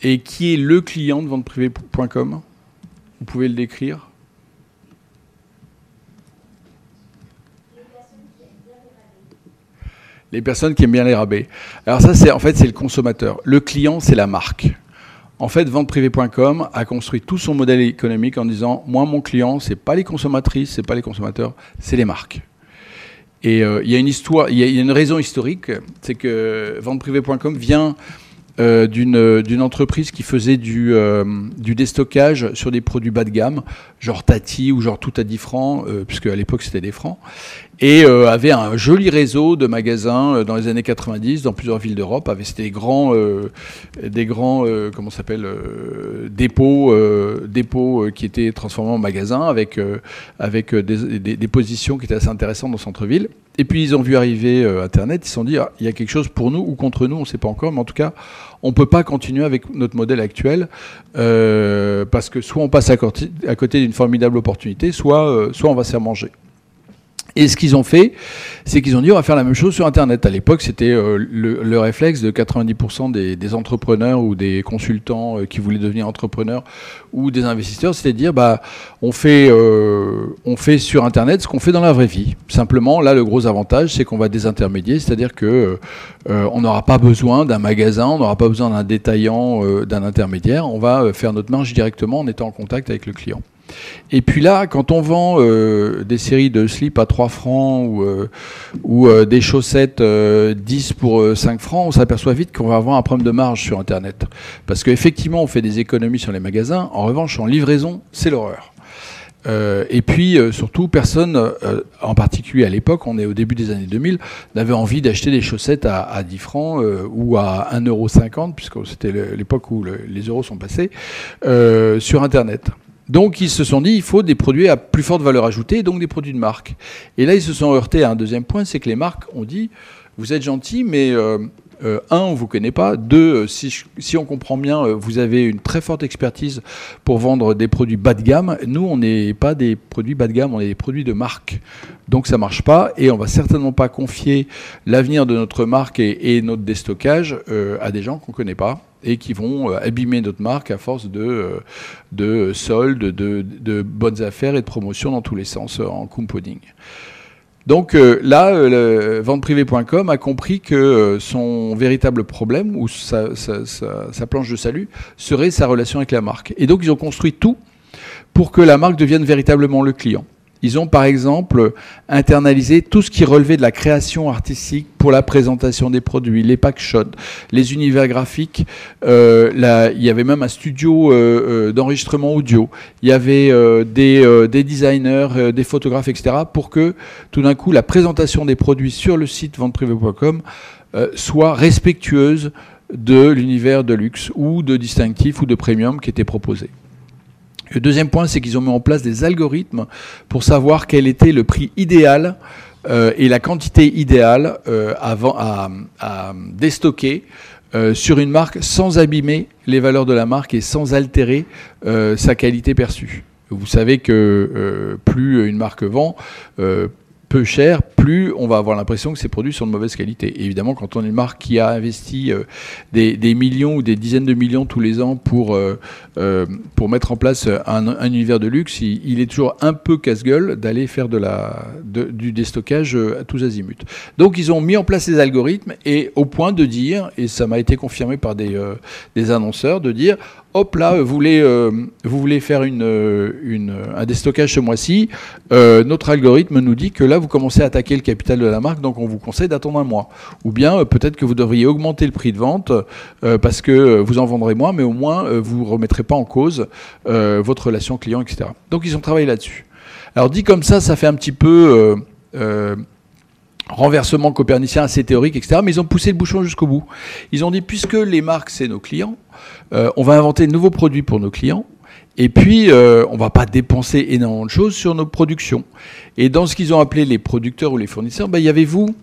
Et qui est le client de venteprivée.com Vous pouvez le décrire les personnes qui aiment bien les rabais. Alors ça, c'est en fait c'est le consommateur. Le client, c'est la marque. En fait, venteprivé.com a construit tout son modèle économique en disant moi, mon client, c'est pas les consommatrices, c'est pas les consommateurs, c'est les marques. Et euh, il y a une histoire, il y, a une raison historique, c'est que venteprivé.com vient euh, d'une entreprise qui faisait du, euh, du déstockage sur des produits bas de gamme, genre Tati ou genre tout à 10 francs, puisque à l'époque c'était des francs et euh, avait un joli réseau de magasins euh, dans les années 90 dans plusieurs villes d'Europe. C'était des grands, euh, des grands, comment s'appelle, dépôts, dépôts qui étaient transformés en magasins avec avec des, positions qui étaient assez intéressantes dans le centre-ville. Et puis ils ont vu arriver Internet, ils se sont dit ah, il y a quelque chose pour nous ou contre nous, on ne sait pas encore, mais en tout cas on ne peut pas continuer avec notre modèle actuel parce que soit on passe à côté, côté d'une formidable opportunité, soit soit on va se faire manger. Et ce qu'ils ont fait, c'est qu'ils ont dit on va faire la même chose sur Internet. À l'époque, c'était euh, le, réflexe de 90% des, entrepreneurs ou des consultants euh, qui voulaient devenir entrepreneurs ou des investisseurs, c'était de dire bah on fait euh, on fait sur Internet ce qu'on fait dans la vraie vie. Simplement, là, le gros avantage, c'est qu'on va désintermédier, c'est-à-dire que on n'aura pas besoin d'un magasin, on n'aura pas besoin d'un détaillant, d'un intermédiaire. On va faire notre marge directement en étant en contact avec le client. Et puis là, quand on vend euh, des séries de slips à 3 francs ou, euh, euh, des chaussettes 10 pour 5 francs, on s'aperçoit vite qu'on va avoir un problème de marge sur Internet. Parce qu'effectivement, on fait des économies sur les magasins. En revanche, en livraison, c'est l'horreur. et puis surtout, personne, en particulier à l'époque, on est au début des années 2000, n'avait envie d'acheter des chaussettes à 10 francs ou à 1,50€, puisque c'était l'époque où les euros sont passés, sur Internet. Donc ils se sont dit, il faut des produits à plus forte valeur ajoutée, donc des produits de marque. Et là, ils se sont heurtés à un deuxième point, c'est que les marques ont dit, vous êtes gentil, mais euh, euh, un, on vous connaît pas. Deux, euh, si, on comprend bien, vous avez une très forte expertise pour vendre des produits bas de gamme. Nous, on n'est pas des produits bas de gamme, on est des produits de marque. Donc ça marche pas et on va certainement pas confier l'avenir de notre marque et, notre déstockage à des gens qu'on connaît pas et qui vont euh, abîmer notre marque à force de, euh, de soldes, de, de, bonnes affaires et de promotion dans tous les sens euh, en compounding. Donc là, venteprivé.com a compris que son véritable problème ou sa, sa, sa, planche de salut serait sa relation avec la marque. Et donc ils ont construit tout pour que la marque devienne véritablement le client. Ils ont par exemple internalisé tout ce qui relevait de la création artistique pour la présentation des produits, les packshots, les univers graphiques. Euh, il y avait même un studio euh, euh, d'enregistrement audio. Il y avait des, des, designers, des photographes, etc. pour que tout d'un coup la présentation des produits sur le site venteprivé.com soit respectueuse de l'univers de luxe ou de distinctif ou de premium qui était proposé. Le deuxième point, c'est qu'ils ont mis en place des algorithmes pour savoir quel était le prix idéal euh, et la quantité idéale euh, avant, à, déstocker euh, sur une marque sans abîmer les valeurs de la marque et sans altérer sa qualité perçue. Vous savez que plus une marque vend, peu cher, plus on va avoir l'impression que ces produits sont de mauvaise qualité. évidemment, quand on est une marque qui a investi euh, des, millions ou des dizaines de millions tous les ans pour, euh, euh, pour mettre en place un, univers de luxe, il, est toujours un peu casse-gueule d'aller faire de la, du déstockage à tous azimuts. Donc ils ont mis en place ces algorithmes et au point de dire, et ça m'a été confirmé par des, des annonceurs, de dire hop là, vous voulez, euh, faire euh, un déstockage ce mois-ci, euh, notre algorithme nous dit que là, vous commencez à attaquer le capital de la marque, donc on vous conseille d'attendre un mois. Ou bien peut-être que vous devriez augmenter le prix de vente parce que vous en vendrez moins, mais au moins vous ne remettrez pas en cause votre relation client, etc. Donc ils ont travaillé là-dessus. Alors dit comme ça, ça fait un petit peu renversement copernicien assez théorique, etc. Mais ils ont poussé le bouchon jusqu'au bout. Ils ont dit, puisque les marques, c'est nos clients, euh, on va inventer de nouveaux produits pour nos clients. Et puis, euh, on va pas dépenser énormément de choses sur nos productions. Et dans ce qu'ils ont appelé les producteurs ou les fournisseurs, bah, il y avait vous,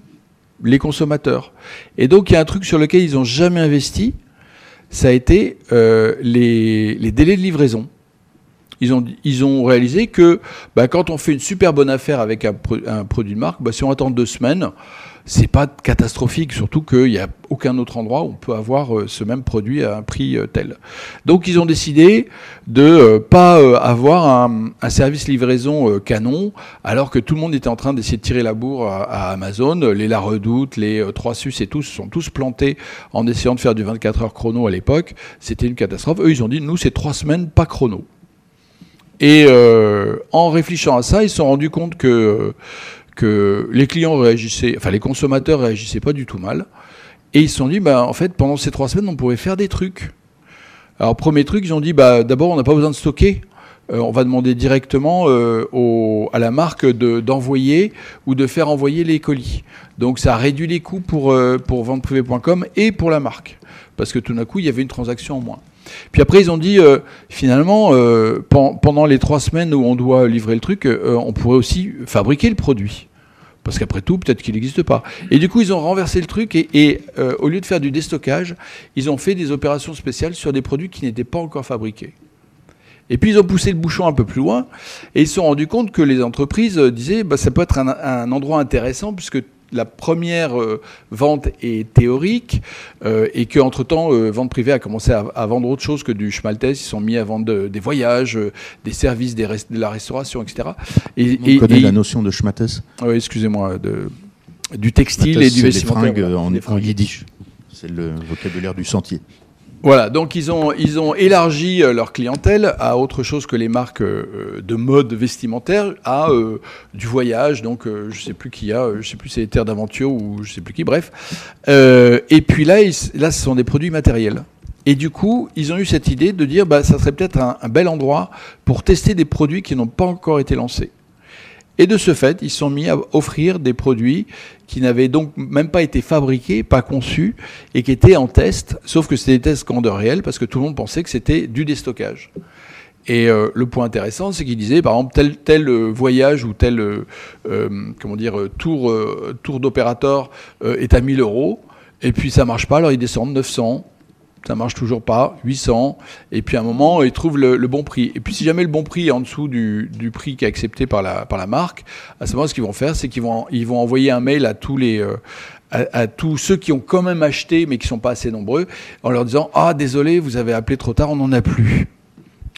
les consommateurs. Et donc, il y a un truc sur lequel ils n'ont jamais investi, ça a été euh, les, les délais de livraison. Ils ont, ils ont réalisé que bah, quand on fait une super bonne affaire avec un, produit de marque, bah, si on attend deux semaines, c'est pas catastrophique, surtout qu'il n'y a aucun autre endroit où on peut avoir euh, ce même produit à un prix euh, tel. Donc ils ont décidé de euh, pas avoir un, service livraison canon, alors que tout le monde était en train d'essayer de tirer la bourre à, Amazon. Les La Redoute, les 3 Sus et tous sont tous plantés en essayant de faire du 24 heures chrono à l'époque. C'était une catastrophe. Eux, ils ont dit, nous, c'est trois semaines, pas chrono. Et en réfléchissant à ça, ils se sont rendus compte que les clients réagissaient, enfin les consommateurs réagissaient pas du tout mal. Et ils se sont dit, bah, en fait, pendant ces trois semaines, on pourrait faire des trucs. Alors, premier truc, ils ont dit, bah, d'abord, on n'a pas besoin de stocker. Euh, on va demander directement euh, à la marque d'envoyer ou de faire envoyer les colis. Donc, ça réduit les coûts pour, euh, pour venteprivé.com et pour la marque. Parce que tout d'un coup, il y avait une transaction en moins. Puis après, ils ont dit, euh, finalement, euh, pendant les trois semaines où on doit livrer le truc, euh, on pourrait aussi fabriquer le produit. Parce qu'après tout, peut-être qu'il n'existe pas. Et du coup, ils ont renversé le truc et, au lieu de faire du déstockage, ils ont fait des opérations spéciales sur des produits qui n'étaient pas encore fabriqués. Et puis ils ont poussé le bouchon un peu plus loin et ils se sont rendus compte que les entreprises disaient bah, ça peut être un, un endroit intéressant puisque la première euh, vente est théorique euh, et qu'entre-temps, euh, Vente Privée a commencé à, vendre autre chose que du schmaltès. Ils sont mis à vendre des voyages, des services, des de la restauration, etc. Et, On connaît la notion de schmaltès Oui, excusez-moi. du textile et du vestimentaire. en, en yiddish. C'est le vocabulaire du sentier. Voilà, donc ils ont, ils ont élargi euh, leur clientèle à autre chose que les marques euh, de mode vestimentaire, à euh, du voyage, donc je sais plus qui a, je sais plus c'est Terre d'aventure ou je sais plus qui, bref. et puis là, là, ce sont des produits matériels. Et du coup, ils ont eu cette idée de dire, bah, ça serait peut-être un bel endroit pour tester des produits qui n'ont pas encore été lancés. Et de ce fait, ils sont mis à offrir des produits qui n'avaient donc même pas été fabriqués, pas conçus, et qui étaient en test, sauf que c'était des tests grandeur réelle, parce que tout le monde pensait que c'était du déstockage. Et euh, le point intéressant, c'est qu'ils disaient, par exemple, tel, euh, voyage ou tel euh, comment dire, tour, tour d'opérateur est à 1000 euros, et puis ça marche pas, alors ils descendent 900, ça marche toujours pas, 800, et puis à un moment, ils trouvent le, bon prix. Et puis si jamais le bon prix est en dessous du, prix qui est accepté par la, marque, à ce moment, ce qu'ils vont faire, c'est qu'ils vont, envoyer un mail à tous les... Euh, à, tous ceux qui ont quand même acheté mais qui sont pas assez nombreux, en leur disant ah désolé vous avez appelé trop tard on n'en a plus.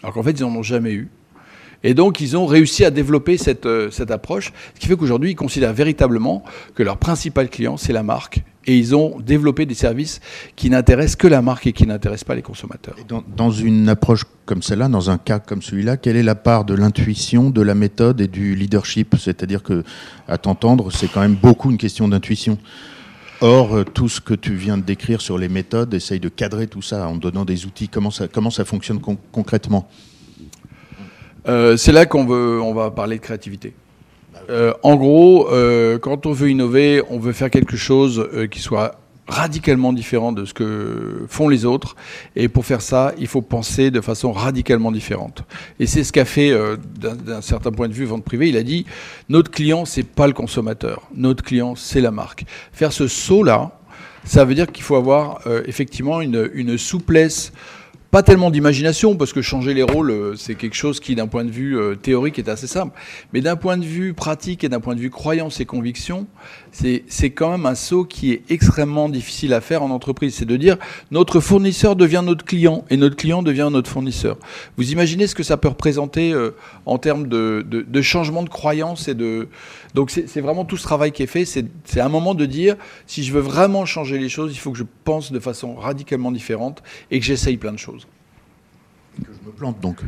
Alors qu'en fait ils n'en ont jamais eu. Et donc, ils ont réussi à développer euh, cette approche, ce qui fait qu'aujourd'hui, ils considèrent véritablement que leur principal client, c'est la marque. Et ils ont développé des services qui n'intéressent que la marque et qui n'intéressent pas les consommateurs. Dans, dans, une approche comme celle-là, dans un cas comme celui-là, quelle est la part de l'intuition, de la méthode et du leadership? C'est-à-dire que, à t'entendre, c'est quand même beaucoup une question d'intuition. Or, euh, tout ce que tu viens de décrire sur les méthodes, essaye de cadrer tout ça en donnant des outils. Comment ça, comment ça fonctionne concrètement? Euh, c'est là qu'on on va parler de créativité. Euh, en gros, euh, quand on veut innover, on veut faire quelque chose qui soit radicalement différent de ce que font les autres. Et pour faire ça, il faut penser de façon radicalement différente. Et c'est ce qu'a fait, d'un certain point de vue, vente privée. Il a dit notre client, c'est pas le consommateur. Notre client, c'est la marque. Faire ce saut-là, ça veut dire qu'il faut avoir effectivement une souplesse pas tellement d'imagination, parce que changer les rôles, euh, c'est quelque chose qui, d'un point de vue euh, théorique, est assez simple. Mais d'un point de vue pratique et d'un point de vue croyance et conviction, c'est quand même un saut qui est extrêmement difficile à faire en entreprise. C'est de dire, notre fournisseur devient notre client et notre client devient notre fournisseur. Vous imaginez ce que ça peut représenter euh, en termes de, de, changement de croyance et de... Donc c'est vraiment tout ce travail qui est fait. C'est un moment de dire, si je veux vraiment changer les choses, il faut que je pense de façon radicalement différente et que j'essaye plein de choses que je me plante donc.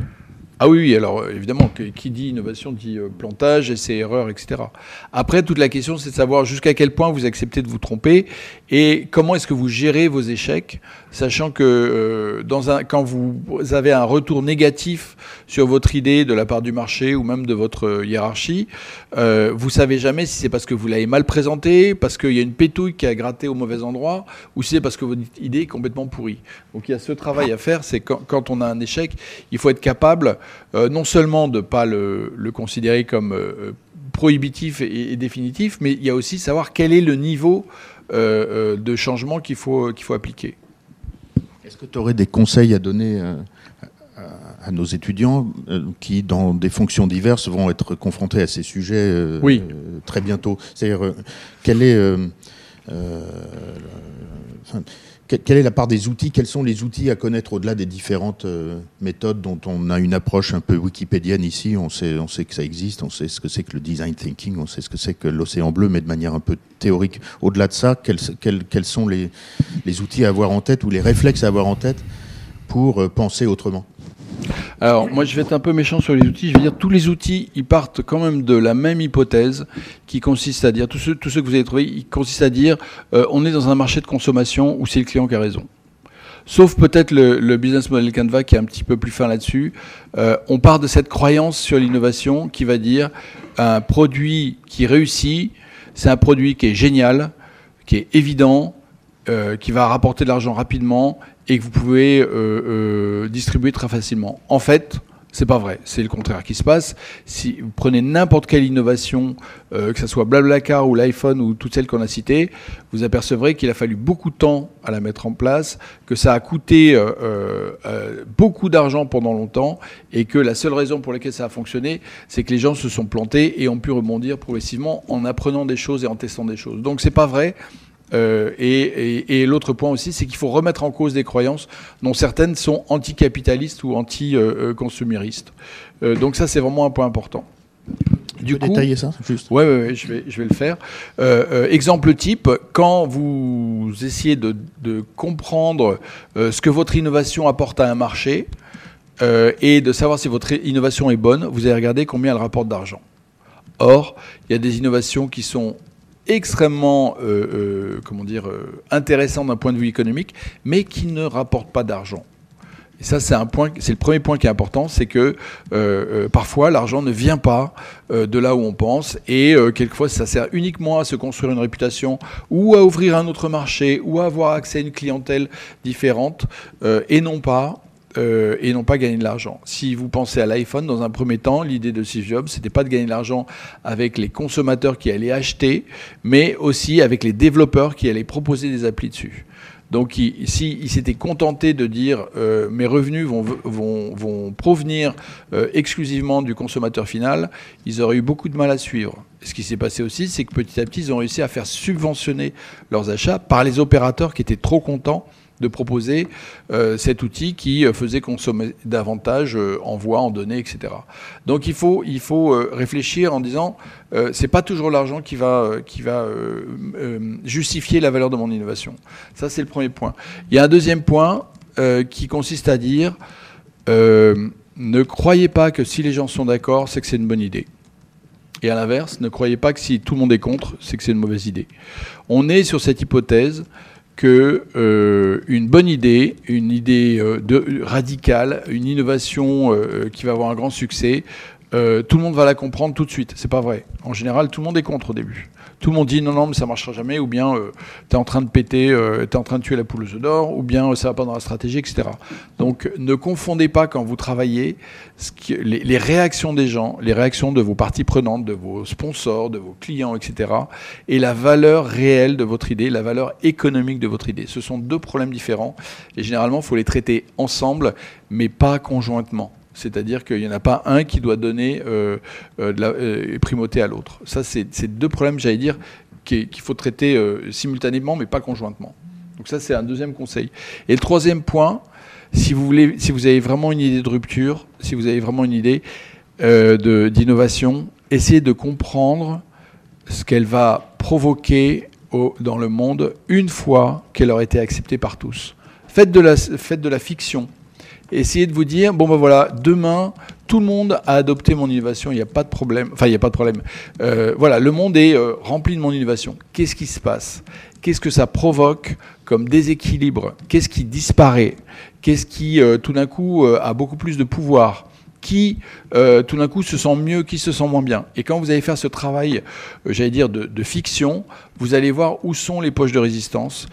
Ah oui, alors euh, évidemment, qui dit innovation dit euh, plantage, essai, erreur, etc. Après, toute la question, c'est de savoir jusqu'à quel point vous acceptez de vous tromper et comment est-ce que vous gérez vos échecs, sachant que euh, quand vous avez un retour négatif sur votre idée de la part du marché ou même de votre hiérarchie, euh, vous savez jamais si c'est parce que vous l'avez mal présenté, parce qu'il y a une pétouille qui a gratté au mauvais endroit, ou si c'est parce que votre idée est complètement pourrie. Donc il y a ce travail à faire, c'est quand on a un échec, il faut être capable euh, non seulement de ne pas le, considérer comme euh, prohibitif et, définitif, mais il y a aussi savoir quel est le niveau euh, de changement qu'il faut, qu'il faut appliquer. Est-ce que tu aurais des conseils à donner à, nos étudiants qui, dans des fonctions diverses, vont être confrontés à ces sujets très bientôt? C'est-à-dire, quel est quelle est la part des outils Quels sont les outils à connaître au-delà des différentes euh, méthodes dont on a une approche un peu wikipédienne ici? On sait, que ça existe, on sait ce que c'est que le design thinking, on sait ce que c'est que l'océan bleu, mais de manière un peu théorique. Au-delà de ça, quels, sont les, les, outils à avoir en tête ou les réflexes à avoir en tête pour euh, penser autrement? Alors, moi, je vais être un peu méchant sur les outils. Je vais dire tous les outils, ils partent quand même de la même hypothèse, qui consiste à dire tous ceux, tous ceux que vous avez trouvés, ils consistent à dire euh, on est dans un marché de consommation où c'est le client qui a raison. Sauf peut-être le, business model Canva qui est un petit peu plus fin là-dessus. Euh, on part de cette croyance sur l'innovation qui va dire un produit qui réussit, c'est un produit qui est génial, qui est évident, euh, qui va rapporter de l'argent rapidement et que vous pouvez euh, euh, distribuer très facilement. En fait, c'est pas vrai, c'est le contraire qui se passe. Si vous prenez n'importe quelle innovation, que ce soit Blablacar ou l'iPhone ou toutes celles qu'on a citées, vous apercevrez qu'il a fallu beaucoup de temps à la mettre en place, que ça a coûté beaucoup d'argent pendant longtemps, et que la seule raison pour laquelle ça a fonctionné, c'est que les gens se sont plantés et ont pu rebondir progressivement en apprenant des choses et en testant des choses. Donc c'est pas vrai. Euh, et, l'autre point aussi, c'est qu'il faut remettre en cause des croyances dont certaines sont anticapitalistes ou anti-consuméristes. Euh, donc ça, c'est vraiment un point important. Du coup, détailler ça juste Oui, ouais, ouais, je, vais, je vais le faire. Euh, exemple type, quand vous essayez de, comprendre ce que votre innovation apporte à un marché et de savoir si votre innovation est bonne, vous allez regarder combien elle rapporte d'argent. Or, il y a des innovations qui sont extrêmement euh, euh, comment dire, euh, intéressant d'un point de vue économique, mais qui ne rapporte pas d'argent. Et ça, c'est un point, c'est le premier point qui est important, c'est que parfois l'argent ne vient pas de là où on pense, et quelquefois ça sert uniquement à se construire une réputation, ou à ouvrir un autre marché, ou à avoir accès à une clientèle différente, et non pas euh, et non pas gagner de l'argent. Si vous pensez à l'iPhone, dans un premier temps, l'idée de Steve Jobs, c'était pas de gagner de l'argent avec les consommateurs qui allaient acheter, mais aussi avec les développeurs qui allaient proposer des applis dessus. Donc, s'il si s'était contenté de dire euh, mes revenus vont, vont, vont provenir euh, exclusivement du consommateur final, ils auraient eu beaucoup de mal à suivre. ce qui s'est passé aussi, c'est que petit à petit, ils ont réussi à faire subventionner leurs achats par les opérateurs qui étaient trop contents de proposer euh, cet outil qui euh, faisait consommer davantage euh, en voix, en données, etc. Donc il faut, il faut réfléchir en disant, c'est pas toujours l'argent qui va, qui va justifier la valeur de mon innovation. Ça, c'est le premier point. Il y a un deuxième point qui consiste à dire, ne croyez pas que si les gens sont d'accord, c'est que c'est une bonne idée. Et à l'inverse, ne croyez pas que si tout le monde est contre, c'est que c'est une mauvaise idée. On est sur cette hypothèse que euh, une bonne idée, une idée euh, de, radicale, une innovation euh, qui va avoir un grand succès, tout le monde va la comprendre tout de suite. C'est pas vrai. En général, tout le monde est contre au début. Tout le monde dit non, non, mais ça marchera jamais, ou bien tu es en train de péter, tu es en train de tuer la poule aux d'or, ou bien ça va pas dans la stratégie, etc. Donc ne confondez pas quand vous travaillez les, réactions des gens, les réactions de vos parties prenantes, de vos sponsors, de vos clients, etc., et la valeur réelle de votre idée, la valeur économique de votre idée. Ce sont deux problèmes différents, et généralement, il faut les traiter ensemble, mais pas conjointement. C'est-à-dire qu'il n'y en a pas un qui doit donner euh, euh, de la euh, primauté à l'autre. Ça, c'est deux problèmes, j'allais dire, qu'il faut traiter simultanément, mais pas conjointement. Donc ça, c'est un deuxième conseil. Et le troisième point, si vous, voulez, si vous avez vraiment une idée de rupture, si vous avez vraiment une idée d'innovation, essayez de comprendre ce qu'elle va provoquer dans le monde une fois qu'elle aura été acceptée par tous. Faites de la fiction. Essayez de vous dire, bon ben voilà, demain, tout le monde a adopté mon innovation, il n'y a pas de problème. Enfin, il n'y a pas de problème. Euh, voilà, le monde est euh, rempli de mon innovation. Qu'est-ce qui se passe? Qu'est-ce que ça provoque comme déséquilibre? Qu'est-ce qui disparaît? Qu'est-ce qui, euh, tout d'un coup, a beaucoup plus de pouvoir? Qui euh, tout d'un coup se sent mieux, qui se sent moins bien. Et quand vous allez faire ce travail, j'allais dire, de, fiction, vous allez voir où sont les poches de résistance,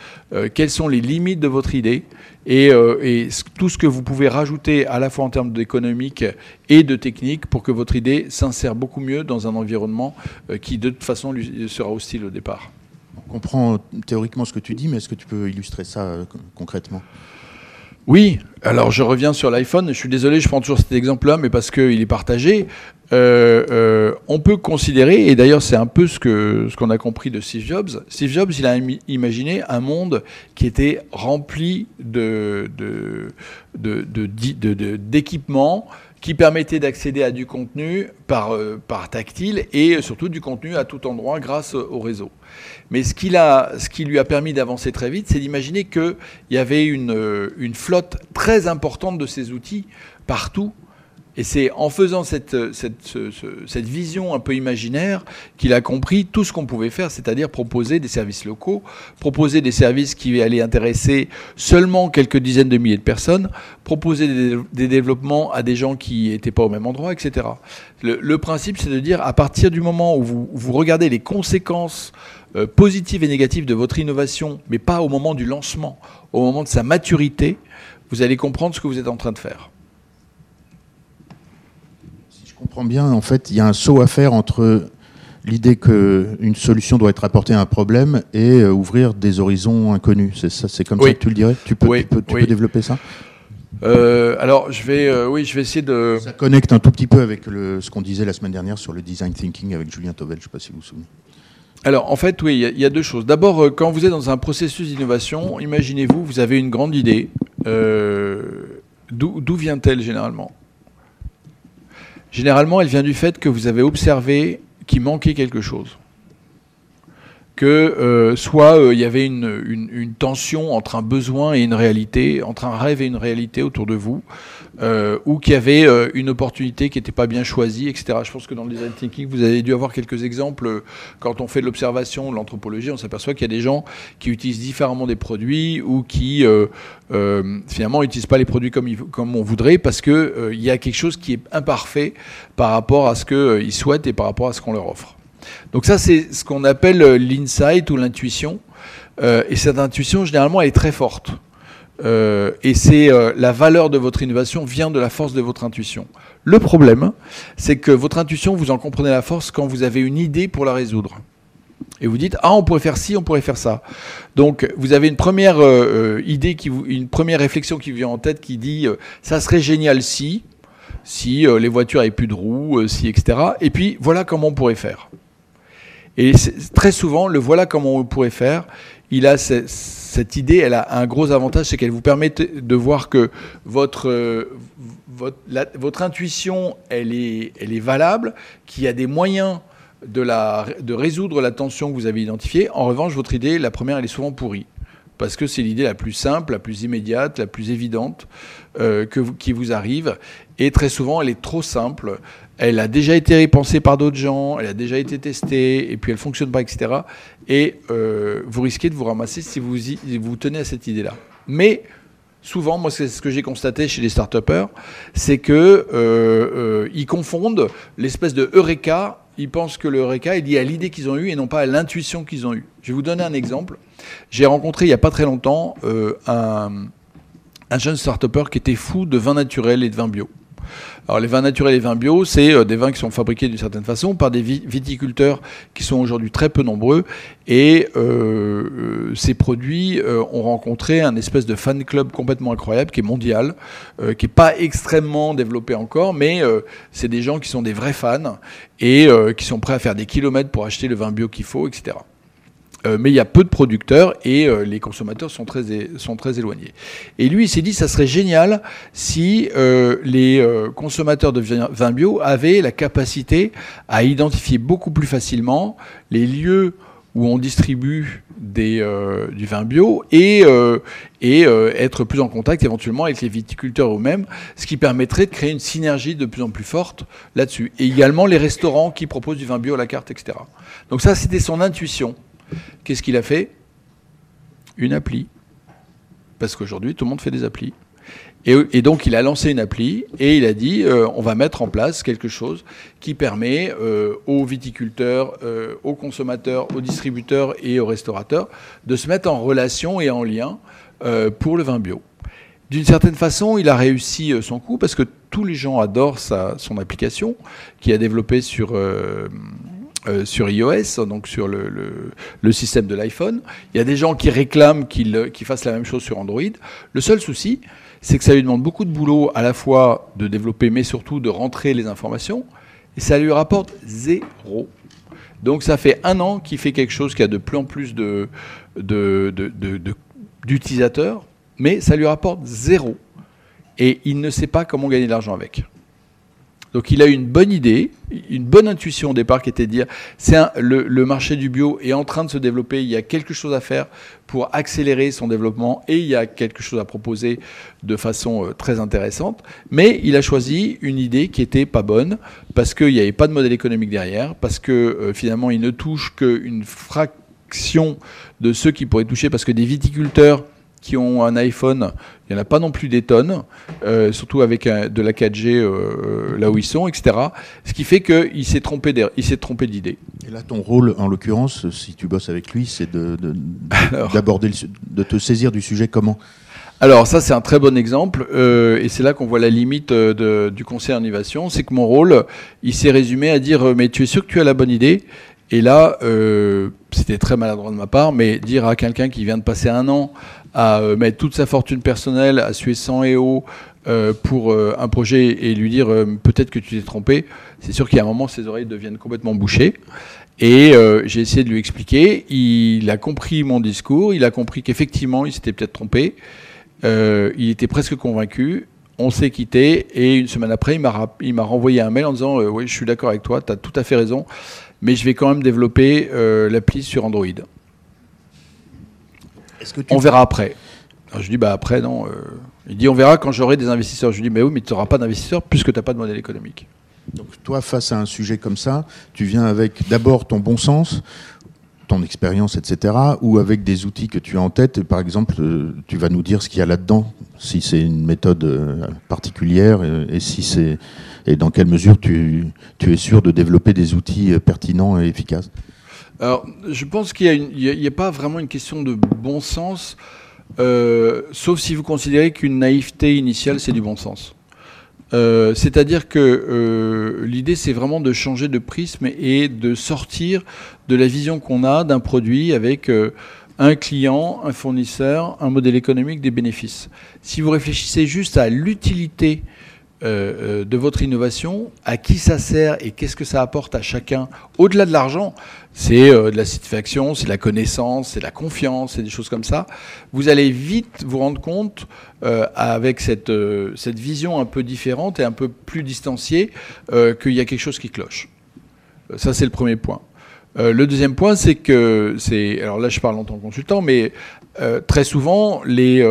quelles sont les limites de votre idée, et, et, tout ce que vous pouvez rajouter à la fois en termes d'économique et de technique pour que votre idée s'insère beaucoup mieux dans un environnement qui de toute façon lui sera hostile au départ. On comprend théoriquement ce que tu dis, mais est-ce que tu peux illustrer ça concrètement? Oui, alors je reviens sur l'iPhone. Je suis désolé, je prends toujours cet exemple-là, mais parce qu'il est partagé. Euh, euh, on peut considérer, et d'ailleurs c'est un peu ce que ce qu'on a compris de Steve Jobs. Steve Jobs, il a imaginé un monde qui était rempli de d'équipements qui permettait d'accéder à du contenu par, euh, par tactile et surtout du contenu à tout endroit grâce au réseau. Mais ce qui lui a permis d'avancer très vite, c'est d'imaginer qu'il y avait une, euh, une flotte très importante de ces outils partout et c'est en faisant cette, cette, vision un peu imaginaire qu'il a compris tout ce qu'on pouvait faire, c'est-à-dire proposer des services locaux, proposer des services qui allaient intéresser seulement quelques dizaines de milliers de personnes, proposer des, développements à des gens qui n'étaient pas au même endroit, etc. Le, principe, c'est de dire, à partir du moment où vous, vous regardez les conséquences euh, positives et négatives de votre innovation, mais pas au moment du lancement, au moment de sa maturité, vous allez comprendre ce que vous êtes en train de faire comprends bien, en fait, il y a un saut à faire entre l'idée qu'une solution doit être apportée à un problème et euh, ouvrir des horizons inconnus. C'est ça, c'est comme ça que tu le dirais? Tu peux, tu peux, développer ça? Euh, alors, je vais, euh, oui, je vais essayer de. Ça connecte un tout petit peu avec le, ce qu'on disait la semaine dernière sur le design thinking avec Julien Tovel. Je ne sais pas si vous vous souvenez. Alors, en fait, oui, il y, a deux choses. D'abord, quand vous êtes dans un processus d'innovation, imaginez-vous, vous avez une grande idée. D'où vient-elle généralement? Généralement, elle vient du fait que vous avez observé qu'il manquait quelque chose. Que euh, soit euh, il y avait une, tension entre un besoin et une réalité, entre un rêve et une réalité autour de vous, euh, ou qu'il y avait une opportunité qui n'était pas bien choisie, etc. Je pense que dans le design thinking, vous avez dû avoir quelques exemples. Quand on fait de l'observation, de l'anthropologie, on s'aperçoit qu'il y a des gens qui utilisent différemment des produits ou qui euh, finalement, n'utilisent pas les produits comme, on voudrait parce qu'il euh, il y a quelque chose qui est imparfait par rapport à ce qu'ils euh, souhaitent et par rapport à ce qu'on leur offre. Donc ça, c'est ce qu'on appelle l'insight ou l'intuition. et cette intuition, généralement, elle est très forte. Et c'est la valeur de votre innovation vient de la force de votre intuition. Le problème, c'est que votre intuition, vous en comprenez la force quand vous avez une idée pour la résoudre et vous dites ah on pourrait faire ci, on pourrait faire ça. Donc vous avez une première euh, euh, idée une première réflexion qui vient en tête qui dit euh, ça serait génial si si les voitures avaient plus de roues, si etc. Et puis voilà comment on pourrait faire. Et très souvent le voilà comment on pourrait faire. Il a cette idée, elle a un gros avantage, c'est qu'elle vous permet de voir que votre votre, votre intuition, elle est, elle est valable, qu'il y a des moyens de, la, de résoudre la tension que vous avez identifiée. En revanche, votre idée, la première, elle est souvent pourrie. Parce que c'est l'idée la plus simple, la plus immédiate, la plus évidente euh, que qui vous arrive. Et très souvent, elle est trop simple. Elle a déjà été repensée par d'autres gens, elle a déjà été testée, et puis elle ne fonctionne pas, etc. Et euh, vous risquez de vous ramasser si vous vous tenez à cette idée-là. Mais souvent, moi, c'est ce que j'ai constaté chez les start c'est que euh, ils confondent l'espèce de eureka ils pensent que le RECA est lié à l'idée qu'ils ont eue et non pas à l'intuition qu'ils ont eue. Je vais vous donner un exemple. J'ai rencontré il n'y a pas très longtemps euh, un, un jeune start qui était fou de vin naturel et de vin bio. Alors les vins naturels et les vins bio, c'est euh, des vins qui sont fabriqués d'une certaine façon par des viticulteurs qui sont aujourd'hui très peu nombreux. Et euh, euh, ces produits ont rencontré un espèce de fan club complètement incroyable qui est mondial, qui n'est pas extrêmement développé encore, mais c'est des gens qui sont des vrais fans et qui sont prêts à faire des kilomètres pour acheter le vin bio qu'il faut, etc. Euh, mais il y a peu de producteurs et euh, les consommateurs sont très, sont très éloignés. Et lui, il s'est dit, ça serait génial si euh, les consommateurs de vin bio avaient la capacité à identifier beaucoup plus facilement les lieux où on distribue des, du vin bio et, et être plus en contact éventuellement avec les viticulteurs eux-mêmes, ce qui permettrait de créer une synergie de plus en plus forte là-dessus. Et également les restaurants qui proposent du vin bio à la carte, etc. Donc ça, c'était son intuition. Qu'est-ce qu'il a fait? Une appli. Parce qu'aujourd'hui, tout le monde fait des applis. Et, donc, il a lancé une appli et il a dit euh, on va mettre en place quelque chose qui permet euh, aux viticulteurs, euh, aux consommateurs, aux distributeurs et aux restaurateurs de se mettre en relation et en lien pour le vin bio. D'une certaine façon, il a réussi son coup parce que tous les gens adorent son application qui a développé sur euh, sur iOS, donc sur le, système de l'iPhone. Il y a des gens qui réclament qu'il fasse la même chose sur Android. Le seul souci, c'est que ça lui demande beaucoup de boulot à la fois de développer, mais surtout de rentrer les informations, et ça lui rapporte zéro. Donc ça fait un an qu'il fait quelque chose qui a de plus en plus d'utilisateurs, mais ça lui rapporte zéro. Et il ne sait pas comment gagner de l'argent avec. Donc il a eu une bonne idée, une bonne intuition au départ qui était de dire c'est le, marché du bio est en train de se développer, il y a quelque chose à faire pour accélérer son développement et il y a quelque chose à proposer de façon euh, très intéressante. Mais il a choisi une idée qui était pas bonne parce qu'il n'y avait pas de modèle économique derrière, parce que euh, finalement il ne touche qu'une fraction de ceux qui pourraient toucher parce que des viticulteurs qui ont un iPhone, il n'y en a pas non plus des tonnes, euh, surtout avec de la 4G euh, là où ils sont, etc. Ce qui fait qu'il s'est trompé d'idée. Et là, ton rôle, en l'occurrence, si tu bosses avec lui, c'est d'aborder, de, de, te saisir du sujet comment? Alors ça c'est un très bon exemple euh, et c'est là qu'on voit la limite du conseil en innovation, c'est que mon rôle il s'est résumé à dire mais tu es sûr que tu as la bonne idée? Et là c'était très maladroit de ma part mais dire à quelqu'un qui vient de passer un an à euh, mettre toute sa fortune personnelle, à suer 100 et haut pour euh, un projet et lui dire euh, peut-être que tu t'es trompé, c'est sûr a un moment ses oreilles deviennent complètement bouchées. Et j'ai essayé de lui expliquer. Il a compris mon discours. Il a compris qu'effectivement, il s'était peut-être trompé. il était presque convaincu. On s'est quitté. Et une semaine après, il m'a renvoyé un mail en disant Oui, je suis d'accord avec toi, tu as tout à fait raison. Mais je vais quand même développer l'appli sur Android on verra après. je dis, bah après, non. Euh, il dit, on verra quand j'aurai des investisseurs. Je lui dis, mais oui, mais tu n'auras pas d'investisseurs puisque tu n'as pas de modèle économique. Donc toi, face à un sujet comme ça, tu viens avec d'abord ton bon sens, ton expérience, etc., ou avec des outils que tu as en tête. Par exemple, euh, tu vas nous dire ce qu'il y a là-dedans, si c'est une méthode euh, particulière, et, si c'est et dans quelle mesure tu, tu es sûr de développer des outils pertinents et efficaces. Alors, je pense qu'il n'y a, pas vraiment une question de bon sens, euh, sauf si vous considérez qu'une naïveté initiale, c'est du bon sens. Euh, c'est-à-dire que euh, l'idée, c'est vraiment de changer de prisme et de sortir de la vision qu'on a d'un produit avec un client, un fournisseur, un modèle économique, des bénéfices. Si vous réfléchissez juste à l'utilité de votre innovation, à qui ça sert et qu'est-ce que ça apporte à chacun, au-delà de l'argent, c'est euh, de la satisfaction, c'est de la connaissance, c'est de la confiance, c'est des choses comme ça, vous allez vite vous rendre compte, avec cette, cette vision un peu différente et un peu plus distanciée, qu'il y a quelque chose qui cloche. Ça, c'est le premier point. le deuxième point, c'est que, c'est, alors là je parle en tant que consultant, mais très souvent, les,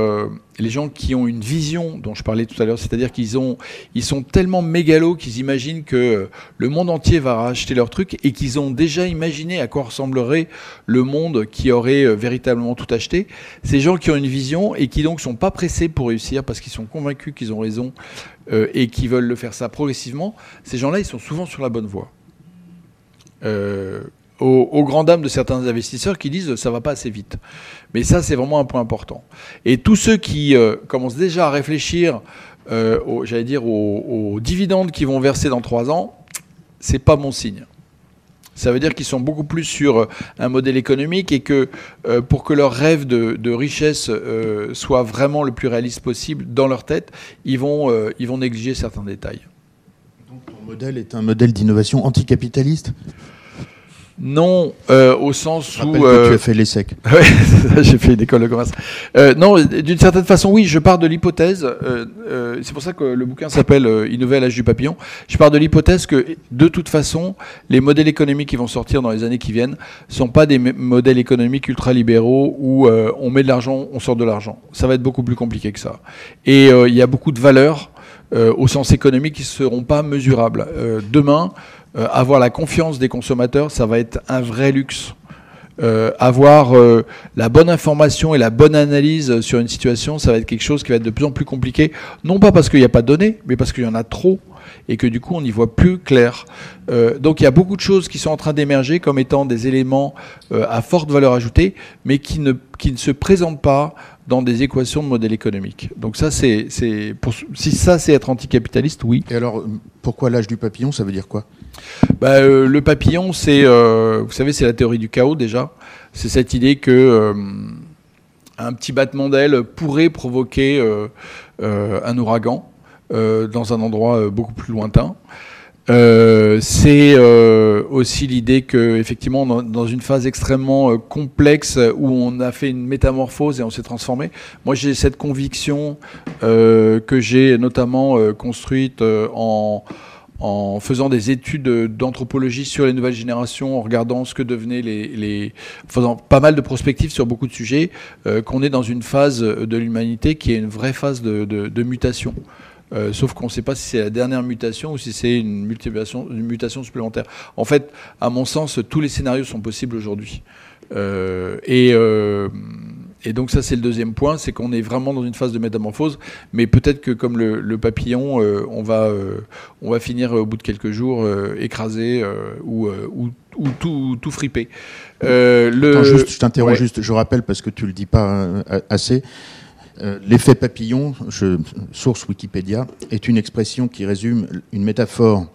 les gens qui ont une vision dont je parlais tout à l'heure, c'est-à-dire qu'ils ont, ils sont tellement mégalos qu'ils imaginent que le monde entier va racheter leur truc et qu'ils ont déjà imaginé à quoi ressemblerait le monde qui aurait euh, véritablement tout acheté. Ces gens qui ont une vision et qui donc sont pas pressés pour réussir parce qu'ils sont convaincus qu'ils ont raison euh, et qui veulent le faire ça progressivement, ces gens-là, ils sont souvent sur la bonne voie. Aux, aux grandes de certains investisseurs qui disent ça va pas assez vite. Mais ça, c'est vraiment un point important. Et tous ceux qui commencent déjà à réfléchir, j'allais dire, aux, aux dividendes qui vont verser dans trois ans, c'est pas bon signe. Ça veut dire qu'ils sont beaucoup plus sur euh, un modèle économique et que euh, pour que leur rêve de, richesse euh, soit vraiment le plus réaliste possible dans leur tête, ils vont, ils vont négliger certains détails. Donc ton modèle est un modèle d'innovation anticapitaliste? Non, euh, au sens où. Euh... tu as fait l'ESSEC. [LAUGHS] oui, j'ai fait une école de commerce. Euh, non, d'une certaine façon, oui, je pars de l'hypothèse. Euh, euh, c'est pour ça que le bouquin s'appelle Innover à l'âge du papillon. Je pars de l'hypothèse que, de toute façon, les modèles économiques qui vont sortir dans les années qui viennent sont pas des modèles économiques ultra-libéraux où on met de l'argent, on sort de l'argent. Ça va être beaucoup plus compliqué que ça. Et il y a beaucoup de valeurs au sens économique qui ne seront pas mesurables. demain, euh, avoir la confiance des consommateurs, ça va être un vrai luxe. Euh, avoir euh, la bonne information et la bonne analyse sur une situation, ça va être quelque chose qui va être de plus en plus compliqué. Non pas parce qu'il n'y a pas de données, mais parce qu'il y en a trop et que du coup on n'y voit plus clair. donc il y a beaucoup de choses qui sont en train d'émerger comme étant des éléments à forte valeur ajoutée, mais qui ne, qui ne se présentent pas dans des équations de modèle économique. Donc ça, c'est, si ça c'est être anticapitaliste, oui. Et alors, pourquoi l'âge du papillon Ça veut dire quoi? Bah, euh, Le papillon, c'est, euh, vous savez, c'est la théorie du chaos déjà. C'est cette idée que euh, un petit battement d'aile pourrait provoquer un ouragan dans un endroit beaucoup plus lointain. Euh, c'est euh, aussi l'idée que, effectivement, dans, une phase extrêmement euh, complexe où on a fait une métamorphose et on s'est transformé, moi j'ai cette conviction que j'ai notamment construite en, en faisant des études d'anthropologie sur les nouvelles générations, en regardant ce que devenaient les, les faisant pas mal de prospectives sur beaucoup de sujets, qu'on est dans une phase de l'humanité qui est une vraie phase de mutation. Euh, sauf qu'on ne sait pas si c'est la dernière mutation ou si c'est une, une mutation supplémentaire. En fait, à mon sens, tous les scénarios sont possibles aujourd'hui. Euh, et, euh, et, donc ça, c'est le deuxième point, c'est qu'on est vraiment dans une phase de métamorphose, mais peut-être que comme le, papillon, on, va, on va finir au bout de quelques jours écrasé ou, ou, ou tout, tout fripé. Le... juste, je t'interromps juste, je rappelle parce que tu le dis pas assez. Euh, l'effet papillon, source Wikipédia, est une expression qui résume une métaphore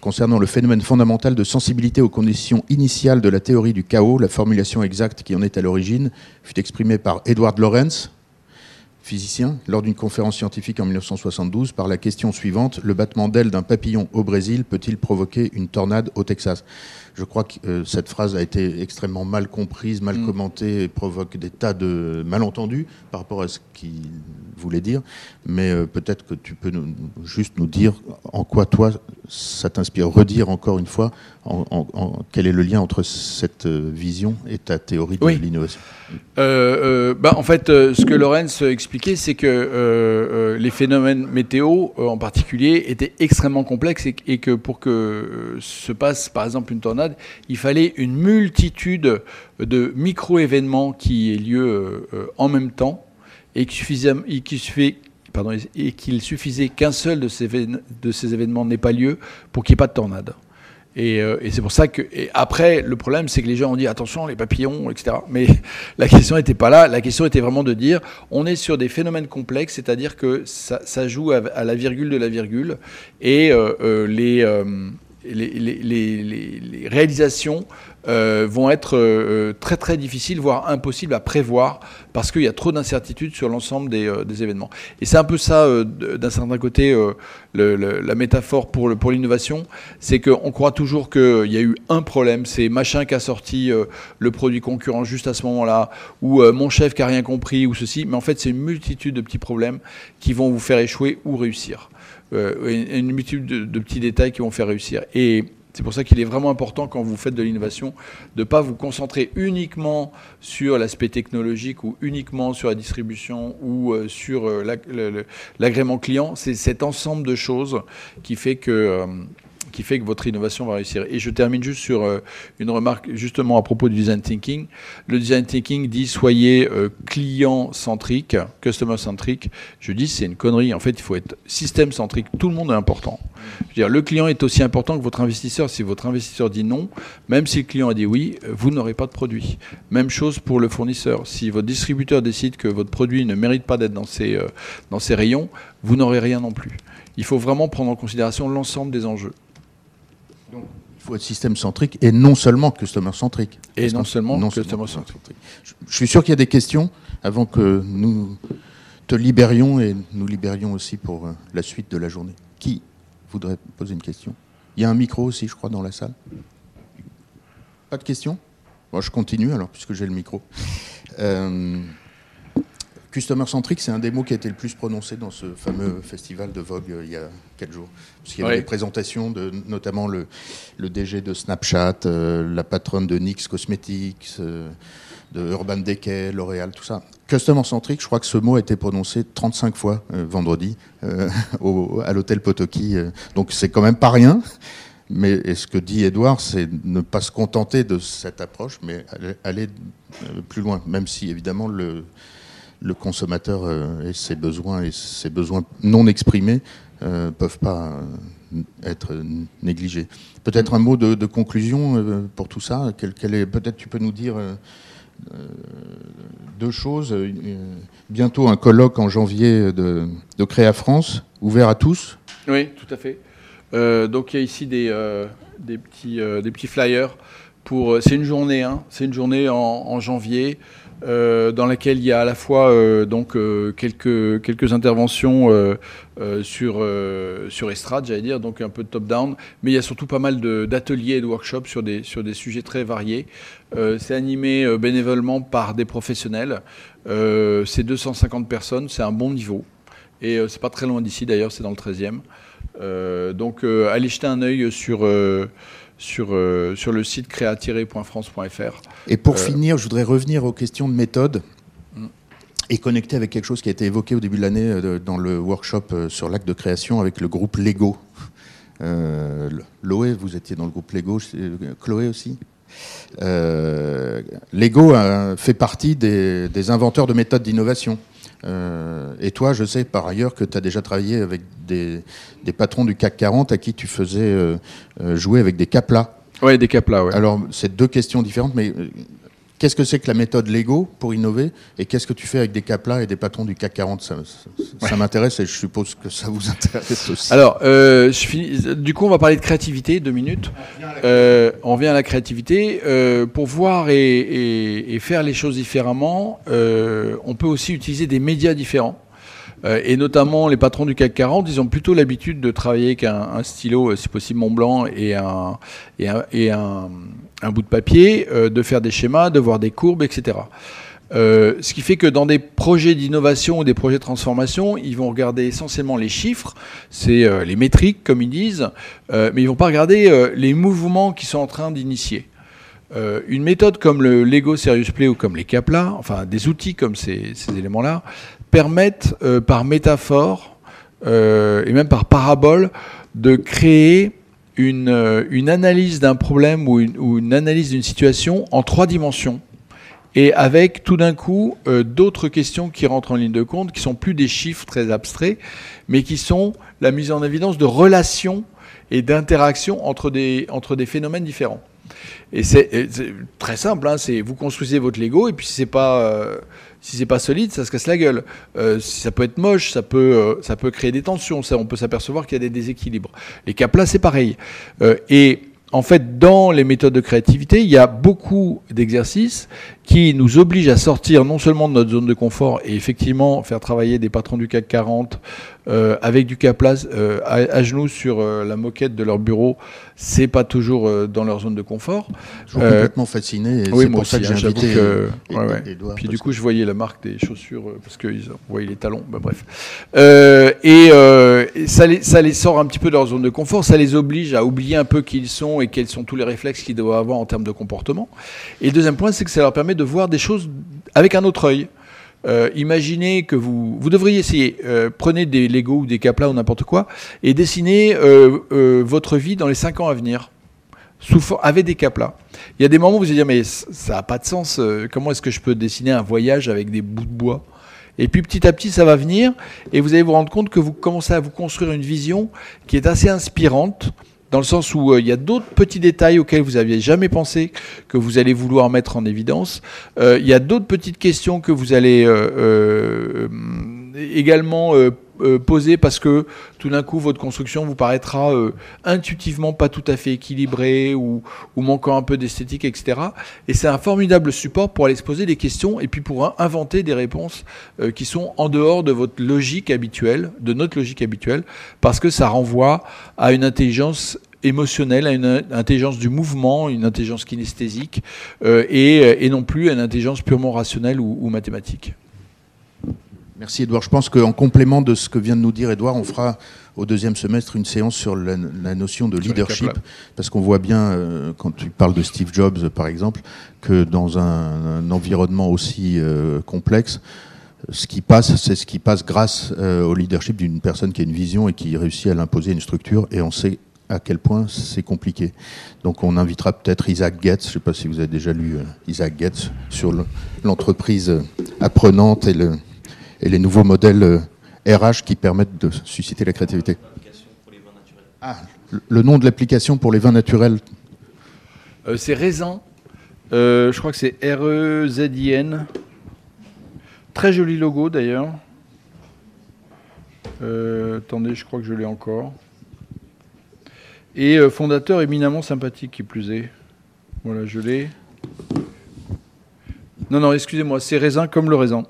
concernant le phénomène fondamental de sensibilité aux conditions initiales de la théorie du chaos. La formulation exacte qui en est à l'origine fut exprimée par Edward Lorenz, physicien, lors d'une conférence scientifique en 1972, par la question suivante Le battement d'aile d'un papillon au Brésil peut-il provoquer une tornade au Texas? Je crois que euh, cette phrase a été extrêmement mal comprise, mal mm. commentée et provoque des tas de malentendus par rapport à ce qu'il voulait dire. Mais euh, peut-être que tu peux juste nous dire en quoi toi ça t'inspire, redire encore une fois en, quel est le lien entre cette euh, vision et ta théorie de l'innovation. bah, en fait, ce que Lorenz expliquait, c'est que les phénomènes météo, en particulier, étaient extrêmement complexes et, et que pour que se passe, par exemple, une tornade il fallait une multitude de micro-événements qui aient lieu euh, en même temps et qu'il suffisait, suffisait qu'un seul de ces, événements n'ait pas lieu pour qu'il n'y ait pas de tornade. Et, euh, c'est pour ça que. après, le problème, c'est que les gens ont dit attention, les papillons, etc. Mais [LAUGHS] la question n'était pas là. La question était vraiment de dire on est sur des phénomènes complexes, c'est-à-dire que ça, joue à, la virgule de la virgule. Et euh, les les, réalisations euh, vont être euh, très très difficiles, voire impossibles à prévoir, parce qu'il y a trop d'incertitudes sur l'ensemble des, euh, événements. Et c'est un peu ça, d'un certain côté, la métaphore pour, pour l'innovation, c'est qu'on croit toujours qu'il y a eu un problème, c'est machin qui a sorti le produit concurrent juste à ce moment-là, ou mon chef qui a rien compris, ou ceci, mais en fait c'est une multitude de petits problèmes qui vont vous faire échouer ou réussir. Euh, une multitude de, petits détails qui vont faire réussir. Et c'est pour ça qu'il est vraiment important quand vous faites de l'innovation de ne pas vous concentrer uniquement sur l'aspect technologique ou uniquement sur la distribution ou euh, sur euh, l'agrément client. C'est cet ensemble de choses qui fait que qui fait que votre innovation va réussir. Et je termine juste sur euh, une remarque justement à propos du design thinking. Le design thinking dit soyez euh, client centrique, customer centrique. Je dis c'est une connerie. En fait, il faut être système centrique. Tout le monde est important. Je veux dire, le client est aussi important que votre investisseur. Si votre investisseur dit non, même si le client a dit oui, euh, vous n'aurez pas de produit. Même chose pour le fournisseur. Si votre distributeur décide que votre produit ne mérite pas d'être dans ses, dans ses rayons, vous n'aurez rien non plus. Il faut vraiment prendre en considération l'ensemble des enjeux. Faut être système centrique et non seulement customer centrique. Et non seulement customer centrique. Je suis sûr qu'il y a des questions avant que nous te libérions et nous libérions aussi pour euh, la suite de la journée. Qui voudrait poser une question? Il y a un micro aussi, je crois, dans la salle. Pas de questions? Bon, je continue alors, puisque j'ai le micro. Euh, Customer centric, c'est un des mots qui a été le plus prononcé dans ce fameux festival de Vogue euh, il y a quelques jours. Parce qu'il y avait des présentations de notamment le, le DG de Snapchat, euh, la patronne de NYX Cosmetics, euh, de Urban Decay, L'Oréal, tout ça. Customer centric, je crois que ce mot a été prononcé 35 fois vendredi [LAUGHS] au, à l'hôtel Potoki. donc c'est quand même pas rien. Mais ce que dit Edouard, c'est ne pas se contenter de cette approche, mais aller plus loin, même si évidemment le, le consommateur euh, et ses besoins et ses besoins non exprimés ne euh, peuvent pas euh, être négligés. Peut-être un mot de, conclusion pour tout ça. Quel, est, peut-être tu peux nous dire deux choses. bientôt un colloque en janvier de, Créa France, ouvert à tous. Oui, tout à fait. donc il y a ici des, petits, flyers. Pour, c'est une journée, hein, c'est une journée en janvier. Euh, dans laquelle il y a à la fois euh, donc euh, quelques quelques interventions sur sur estrade, j'allais dire, donc un peu de top down, mais il y a surtout pas mal d'ateliers et de workshops sur des sur des sujets très variés. c'est animé bénévolement par des professionnels. c'est 250 personnes, c'est un bon niveau. Et c'est pas très loin d'ici d'ailleurs, c'est dans le 13e. donc allez jeter un œil sur sur, euh, sur le site créa-france.fr. Et pour euh, finir, je voudrais revenir aux questions de méthode mm. et connecter avec quelque chose qui a été évoqué au début de l'année euh, dans le workshop sur l'acte de création avec le groupe Lego. Loé, vous étiez dans le groupe Lego, Chloé aussi Lego fait partie des, des inventeurs de méthodes d'innovation. Euh, et toi, je sais par ailleurs que tu as déjà travaillé avec des, patrons du CAC 40 à qui tu faisais euh, euh, jouer avec des caplas. Oui, des caplas, oui. Alors, c'est deux questions différentes, mais Qu'est-ce que c'est que la méthode Lego pour innover Et qu'est-ce que tu fais avec des caplas et des patrons du CAC 40 Ça, m'intéresse et je suppose que ça vous intéresse [LAUGHS] aussi. Alors, euh, du coup, on va parler de créativité, deux minutes. Euh, on vient à la créativité. Euh, pour voir et, faire les choses différemment, on peut aussi utiliser des médias différents. Euh, et notamment les patrons du CAC 40, ils ont plutôt l'habitude de travailler avec un, stylo, euh, si possible Mont Blanc, et un, et un, bout de papier, euh, de faire des schémas, de voir des courbes, etc. ce qui fait que dans des projets d'innovation ou des projets de transformation, ils vont regarder essentiellement les chiffres, c'est les métriques comme ils disent, mais ils vont pas regarder les mouvements qui sont en train d'initier. une méthode comme le Lego Serious Play ou comme les Capla, enfin des outils comme ces éléments-là, permettent euh, par métaphore euh, et même par parabole de créer une, euh, une analyse d'un problème ou une, analyse d'une situation en trois dimensions et avec tout d'un coup d'autres questions qui rentrent en ligne de compte, qui sont plus des chiffres très abstraits, mais qui sont la mise en évidence de relations et d'interactions entre des, entre des phénomènes différents. Et c'est très simple, hein, vous construisez votre Lego et puis c'est pas si c'est pas solide, ça se casse la gueule. Euh, ça peut être moche, ça peut, euh, ça peut créer des tensions. On peut s'apercevoir qu'il y a des déséquilibres. Les cas plats, c'est pareil. Euh, et en fait, dans les méthodes de créativité, il y a beaucoup d'exercices qui nous obligent à sortir non seulement de notre zone de confort et effectivement faire travailler des patrons du CAC 40 euh, avec du Caplas euh, à, genoux sur euh, la moquette de leur bureau, c'est pas toujours dans leur zone de confort. Je suis complètement fasciné. Et oui, pour ça que j'ai invité. Que, Puis du coup, je voyais la marque des chaussures parce qu'ils voyaient les talons. Bah, bref. et ça les, ça les sort un petit peu de leur zone de confort. Ça les oblige à oublier un peu qui ils sont et quels sont tous les réflexes qu'ils doivent avoir en termes de comportement. Et le deuxième point, c'est que ça leur permet de voir des choses avec un autre œil. Euh, imaginez que vous, vous devriez essayer, euh, prenez des Lego ou des Caplas ou n'importe quoi, et dessinez euh, votre vie dans les 5 ans à venir. Sous, avec des caplas. Il y a des moments où vous allez dire mais ça n'a pas de sens. comment est-ce que je peux dessiner un voyage avec des bouts de bois? Et puis petit à petit, ça va venir et vous allez vous rendre compte que vous commencez à vous construire une vision qui est assez inspirante dans le sens où euh, il y a d'autres petits détails auxquels vous n'aviez jamais pensé que vous allez vouloir mettre en évidence. Euh, il y a d'autres petites questions que vous allez euh, également euh, posé parce que tout d'un coup votre construction vous paraîtra euh, intuitivement pas tout à fait équilibrée ou, manquant un peu d'esthétique, etc. Et c'est un formidable support pour aller se poser des questions et puis pour inventer des réponses euh, qui sont en dehors de votre logique habituelle, de notre logique habituelle, parce que ça renvoie à une intelligence émotionnelle, à une intelligence du mouvement, une intelligence kinesthésique, et, non plus à une intelligence purement rationnelle ou mathématique. Merci Edouard. Je pense qu'en complément de ce que vient de nous dire Edouard, on fera au deuxième semestre une séance sur la, notion de leadership, parce qu'on voit bien, euh, quand tu parles de Steve Jobs par exemple, que dans un, environnement aussi euh, complexe, ce qui passe, c'est ce qui passe grâce euh, au leadership d'une personne qui a une vision et qui réussit à l'imposer à une structure, et on sait à quel point c'est compliqué. Donc on invitera peut-être Isaac Getz, je ne sais pas si vous avez déjà lu Isaac Getz, sur l'entreprise apprenante et le et les nouveaux modèles RH euh, qui permettent de susciter la créativité. Ah, le nom de l'application pour les vins naturels euh, C'est Raisin. Euh, je crois que c'est R-E-Z-I-N. Très joli logo d'ailleurs. attendez, je crois que je l'ai encore. Et fondateur éminemment sympathique qui plus est. Voilà, je l'ai. Non, non, excusez-moi, c'est raisin comme le raisin.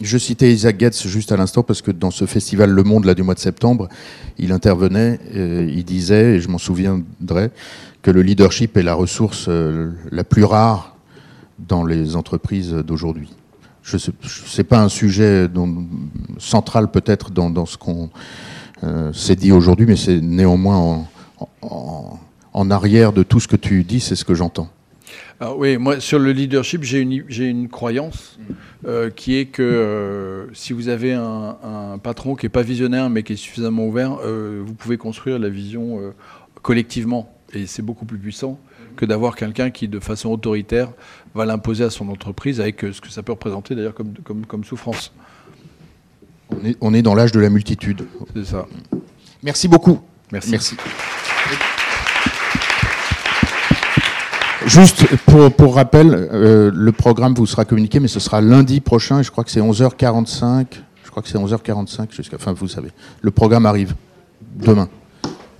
Je citais Isaac Getz juste à l'instant parce que dans ce festival Le Monde là, du mois de septembre, il intervenait, euh, il disait, et je m'en souviendrai, que le leadership est la ressource euh, la plus rare dans les entreprises d'aujourd'hui. Ce n'est pas un sujet central peut-être dans, ce qu'on euh, s'est dit aujourd'hui, mais c'est néanmoins en arrière de tout ce que tu dis, c'est ce que j'entends. Ah oui, moi sur le leadership, j'ai une, une croyance euh, qui est que euh, si vous avez un, patron qui n'est pas visionnaire mais qui est suffisamment ouvert, euh, vous pouvez construire la vision collectivement. Et c'est beaucoup plus puissant que d'avoir quelqu'un qui, de façon autoritaire, va l'imposer à son entreprise avec ce que ça peut représenter d'ailleurs comme, comme, comme, souffrance. On est, on est dans l'âge de la multitude. C'est ça. Merci beaucoup. Merci. Merci. Juste pour, rappel, euh, le programme vous sera communiqué, mais ce sera lundi prochain, je crois que c'est 11h45. Je crois que c'est 11h45 jusqu'à. Enfin, vous savez. Le programme arrive demain.